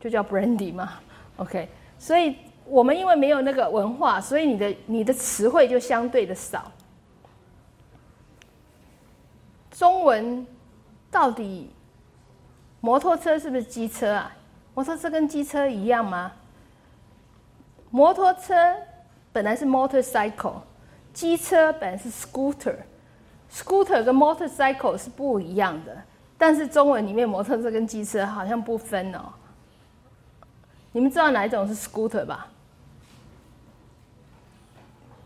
Speaker 1: 就叫 brandy 嘛。OK，所以。我们因为没有那个文化，所以你的你的词汇就相对的少。中文到底摩托车是不是机车啊？摩托车跟机车一样吗？摩托车本来是 motorcycle，机车本来是 scooter，scooter 跟 motorcycle 是不一样的。但是中文里面摩托车跟机车好像不分哦。你们知道哪一种是 scooter 吧？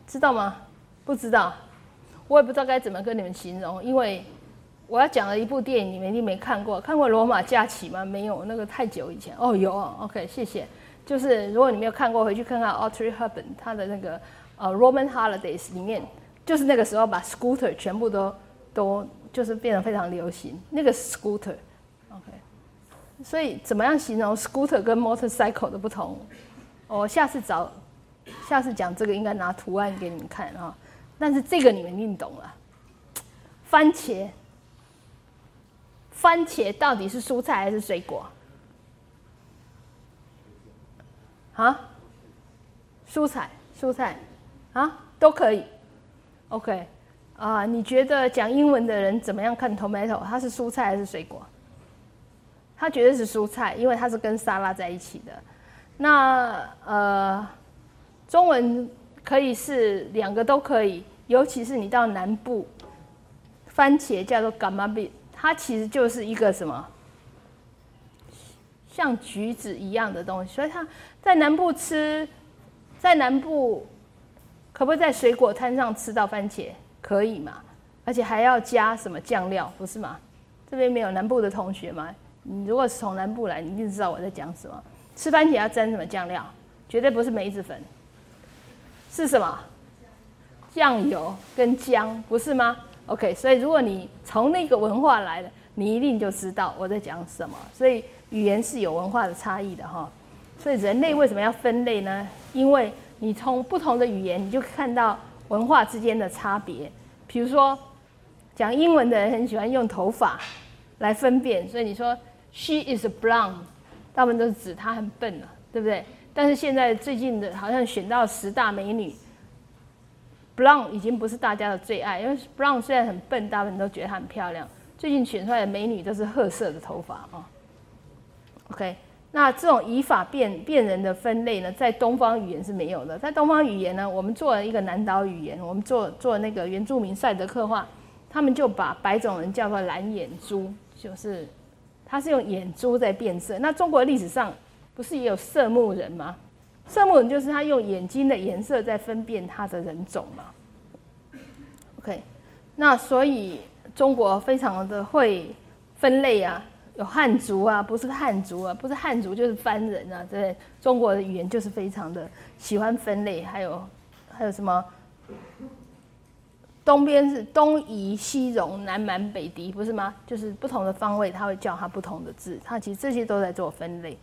Speaker 1: 知道吗？不知道，我也不知道该怎么跟你们形容，因为我要讲的一部电影，你们一定没看过。看过《罗马假期》吗？没有，那个太久以前。哦，有啊。OK，谢谢。就是如果你没有看过，回去看看 Audrey Hepburn 他的那个呃《Roman Holidays》里面，就是那个时候把 scooter 全部都都就是变得非常流行。那个 scooter。OK，所以怎么样形容 scooter 跟 motorcycle 的不同？我下次找。下次讲这个应该拿图案给你们看啊，但是这个你们一定懂了。番茄，番茄到底是蔬菜还是水果？啊？蔬菜，蔬菜，啊，都可以。OK，啊，你觉得讲英文的人怎么样看 tomato？它是蔬菜还是水果？它绝对是蔬菜，因为它是跟沙拉在一起的。那呃。中文可以是两个都可以，尤其是你到南部，番茄叫做 gamabi，它其实就是一个什么像橘子一样的东西。所以它在南部吃，在南部可不可以在水果摊上吃到番茄？可以嘛？而且还要加什么酱料，不是吗？这边没有南部的同学吗？你如果是从南部来，你一定知道我在讲什么。吃番茄要沾什么酱料？绝对不是梅子粉，是什么？酱油跟姜，不是吗？OK，所以如果你从那个文化来的，你一定就知道我在讲什么。所以语言是有文化的差异的哈。所以人类为什么要分类呢？因为你从不同的语言，你就看到文化之间的差别。比如说，讲英文的人很喜欢用头发来分辨，所以你说 she is blonde，大部分都是指她很笨了，对不对？但是现在最近的好像选到十大美女，blonde 已经不是大家的最爱，因为 blonde 虽然很笨，大部分都觉得她很漂亮。最近选出来的美女都是褐色的头发啊。OK，那这种以法辨辨人的分类呢，在东方语言是没有的。在东方语言呢，我们做了一个南岛语言，我们做做那个原住民赛德克话。他们就把白种人叫做蓝眼珠，就是他是用眼珠在变色。那中国历史上不是也有色目人吗？色目人就是他用眼睛的颜色在分辨他的人种嘛。OK，那所以中国非常的会分类啊，有汉族啊，不是汉族啊，不是汉族就是番人啊，对，中国的语言就是非常的喜欢分类，还有还有什么？东边是东夷、西戎、南蛮、北狄，不是吗？就是不同的方位，他会叫它不同的字。它其实这些都在做分类，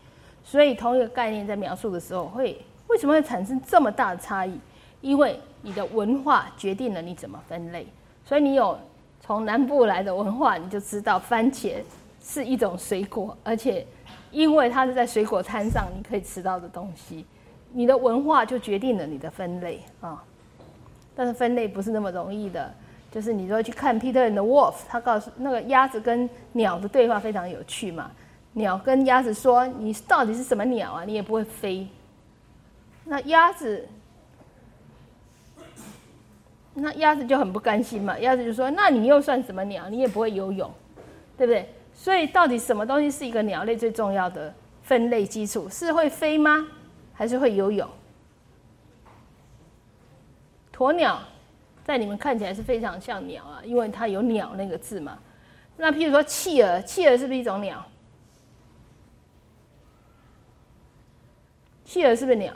Speaker 1: 所以同一个概念在描述的时候，会为什么会产生这么大的差异？因为你的文化决定了你怎么分类。所以你有从南部来的文化，你就知道番茄是一种水果，而且因为它是在水果摊上你可以吃到的东西，你的文化就决定了你的分类啊。但是分类不是那么容易的，就是你说去看 Peter and the Wolf，他告诉那个鸭子跟鸟的对话非常有趣嘛。鸟跟鸭子说：“你到底是什么鸟啊？你也不会飞。”那鸭子，那鸭子就很不甘心嘛。鸭子就说：“那你又算什么鸟？你也不会游泳，对不对？”所以到底什么东西是一个鸟类最重要的分类基础？是会飞吗？还是会游泳？鸵鸟在你们看起来是非常像鸟啊，因为它有“鸟”那个字嘛。那譬如说企鹅，企鹅是不是一种鸟？企鹅是不是鸟？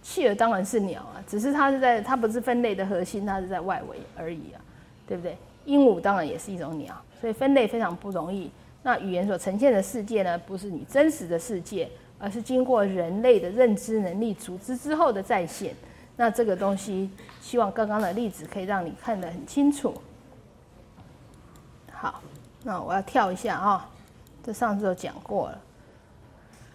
Speaker 1: 企鹅当然是鸟啊，只是它是在它不是分类的核心，它是在外围而已啊，对不对？鹦鹉当然也是一种鸟，所以分类非常不容易。那语言所呈现的世界呢，不是你真实的世界，而是经过人类的认知能力组织之后的再现。那这个东西，希望刚刚的例子可以让你看得很清楚。好，那我要跳一下啊，这上次都讲过了。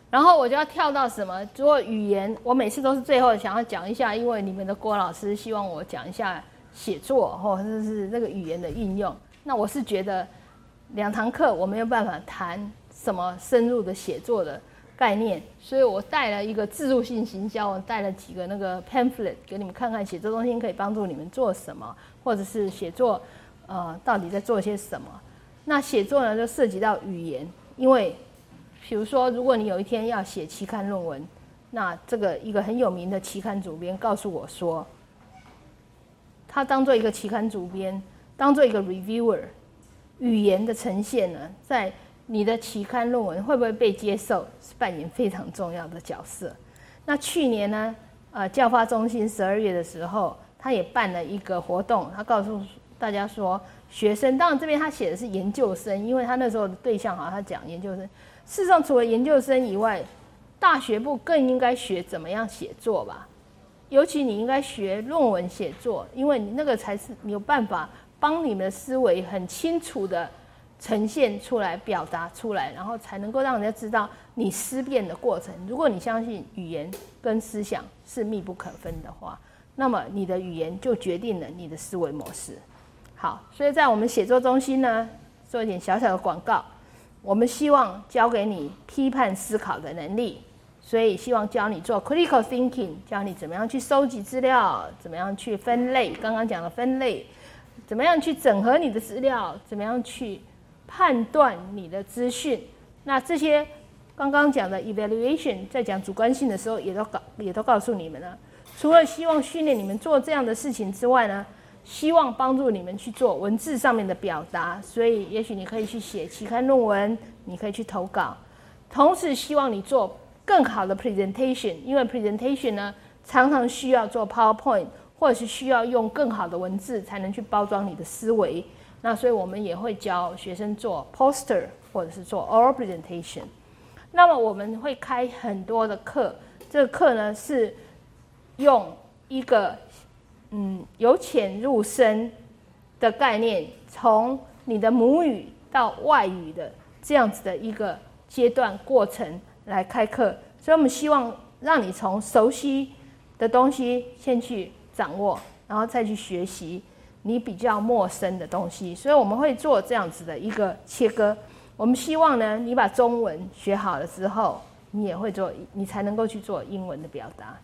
Speaker 1: 然后我就要跳到什么？如果语言，我每次都是最后想要讲一下，因为你们的郭老师希望我讲一下写作或者是那个语言的运用。那我是觉得两堂课我没有办法谈什么深入的写作的。概念，所以我带了一个自助性行销，我带了几个那个 pamphlet 给你们看看，写作中心可以帮助你们做什么，或者是写作，呃，到底在做些什么？那写作呢，就涉及到语言，因为，比如说，如果你有一天要写期刊论文，那这个一个很有名的期刊主编告诉我说，他当做一个期刊主编，当做一个 reviewer，语言的呈现呢，在。你的期刊论文会不会被接受，是扮演非常重要的角色。那去年呢，呃，教发中心十二月的时候，他也办了一个活动，他告诉大家说，学生，当然这边他写的是研究生，因为他那时候的对象好像他讲研究生。事实上，除了研究生以外，大学部更应该学怎么样写作吧，尤其你应该学论文写作，因为你那个才是你有办法帮你们的思维很清楚的。呈现出来、表达出来，然后才能够让人家知道你思辨的过程。如果你相信语言跟思想是密不可分的话，那么你的语言就决定了你的思维模式。好，所以在我们写作中心呢，做一点小小的广告。我们希望教给你批判思考的能力，所以希望教你做 critical thinking，教你怎么样去收集资料，怎么样去分类。刚刚讲的分类，怎么样去整合你的资料，怎么样去。判断你的资讯，那这些刚刚讲的 evaluation 在讲主观性的时候，也都告也都告诉你们了。除了希望训练你们做这样的事情之外呢，希望帮助你们去做文字上面的表达。所以，也许你可以去写期刊论文，你可以去投稿。同时，希望你做更好的 presentation，因为 presentation 呢常常需要做 PowerPoint，或者是需要用更好的文字才能去包装你的思维。那所以我们也会教学生做 poster，或者是做 oral presentation。那么我们会开很多的课，这个课呢是用一个嗯由浅入深的概念，从你的母语到外语的这样子的一个阶段过程来开课。所以我们希望让你从熟悉的东西先去掌握，然后再去学习。你比较陌生的东西，所以我们会做这样子的一个切割。我们希望呢，你把中文学好了之后，你也会做，你才能够去做英文的表达。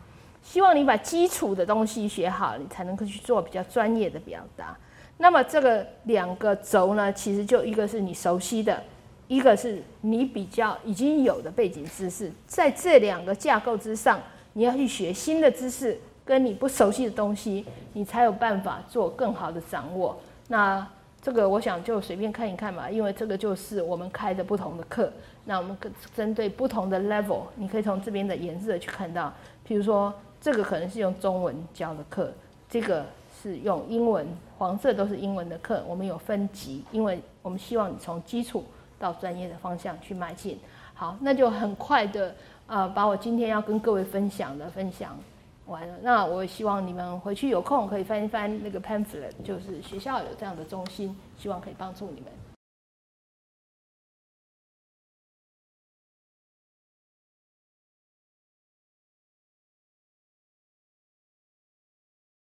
Speaker 1: 希望你把基础的东西学好，你才能够去做比较专业的表达。那么这个两个轴呢，其实就一个是你熟悉的，一个是你比较已经有的背景知识，在这两个架构之上，你要去学新的知识。跟你不熟悉的东西，你才有办法做更好的掌握。那这个我想就随便看一看吧，因为这个就是我们开的不同的课。那我们针对不同的 level，你可以从这边的颜色去看到。譬如说，这个可能是用中文教的课，这个是用英文，黄色都是英文的课。我们有分级，因为我们希望你从基础到专业的方向去迈进。好，那就很快的呃，把我今天要跟各位分享的分享。完了，那我希望你们回去有空可以翻一翻那个 pamphlet，就是学校有这样的中心，希望可以帮助你们。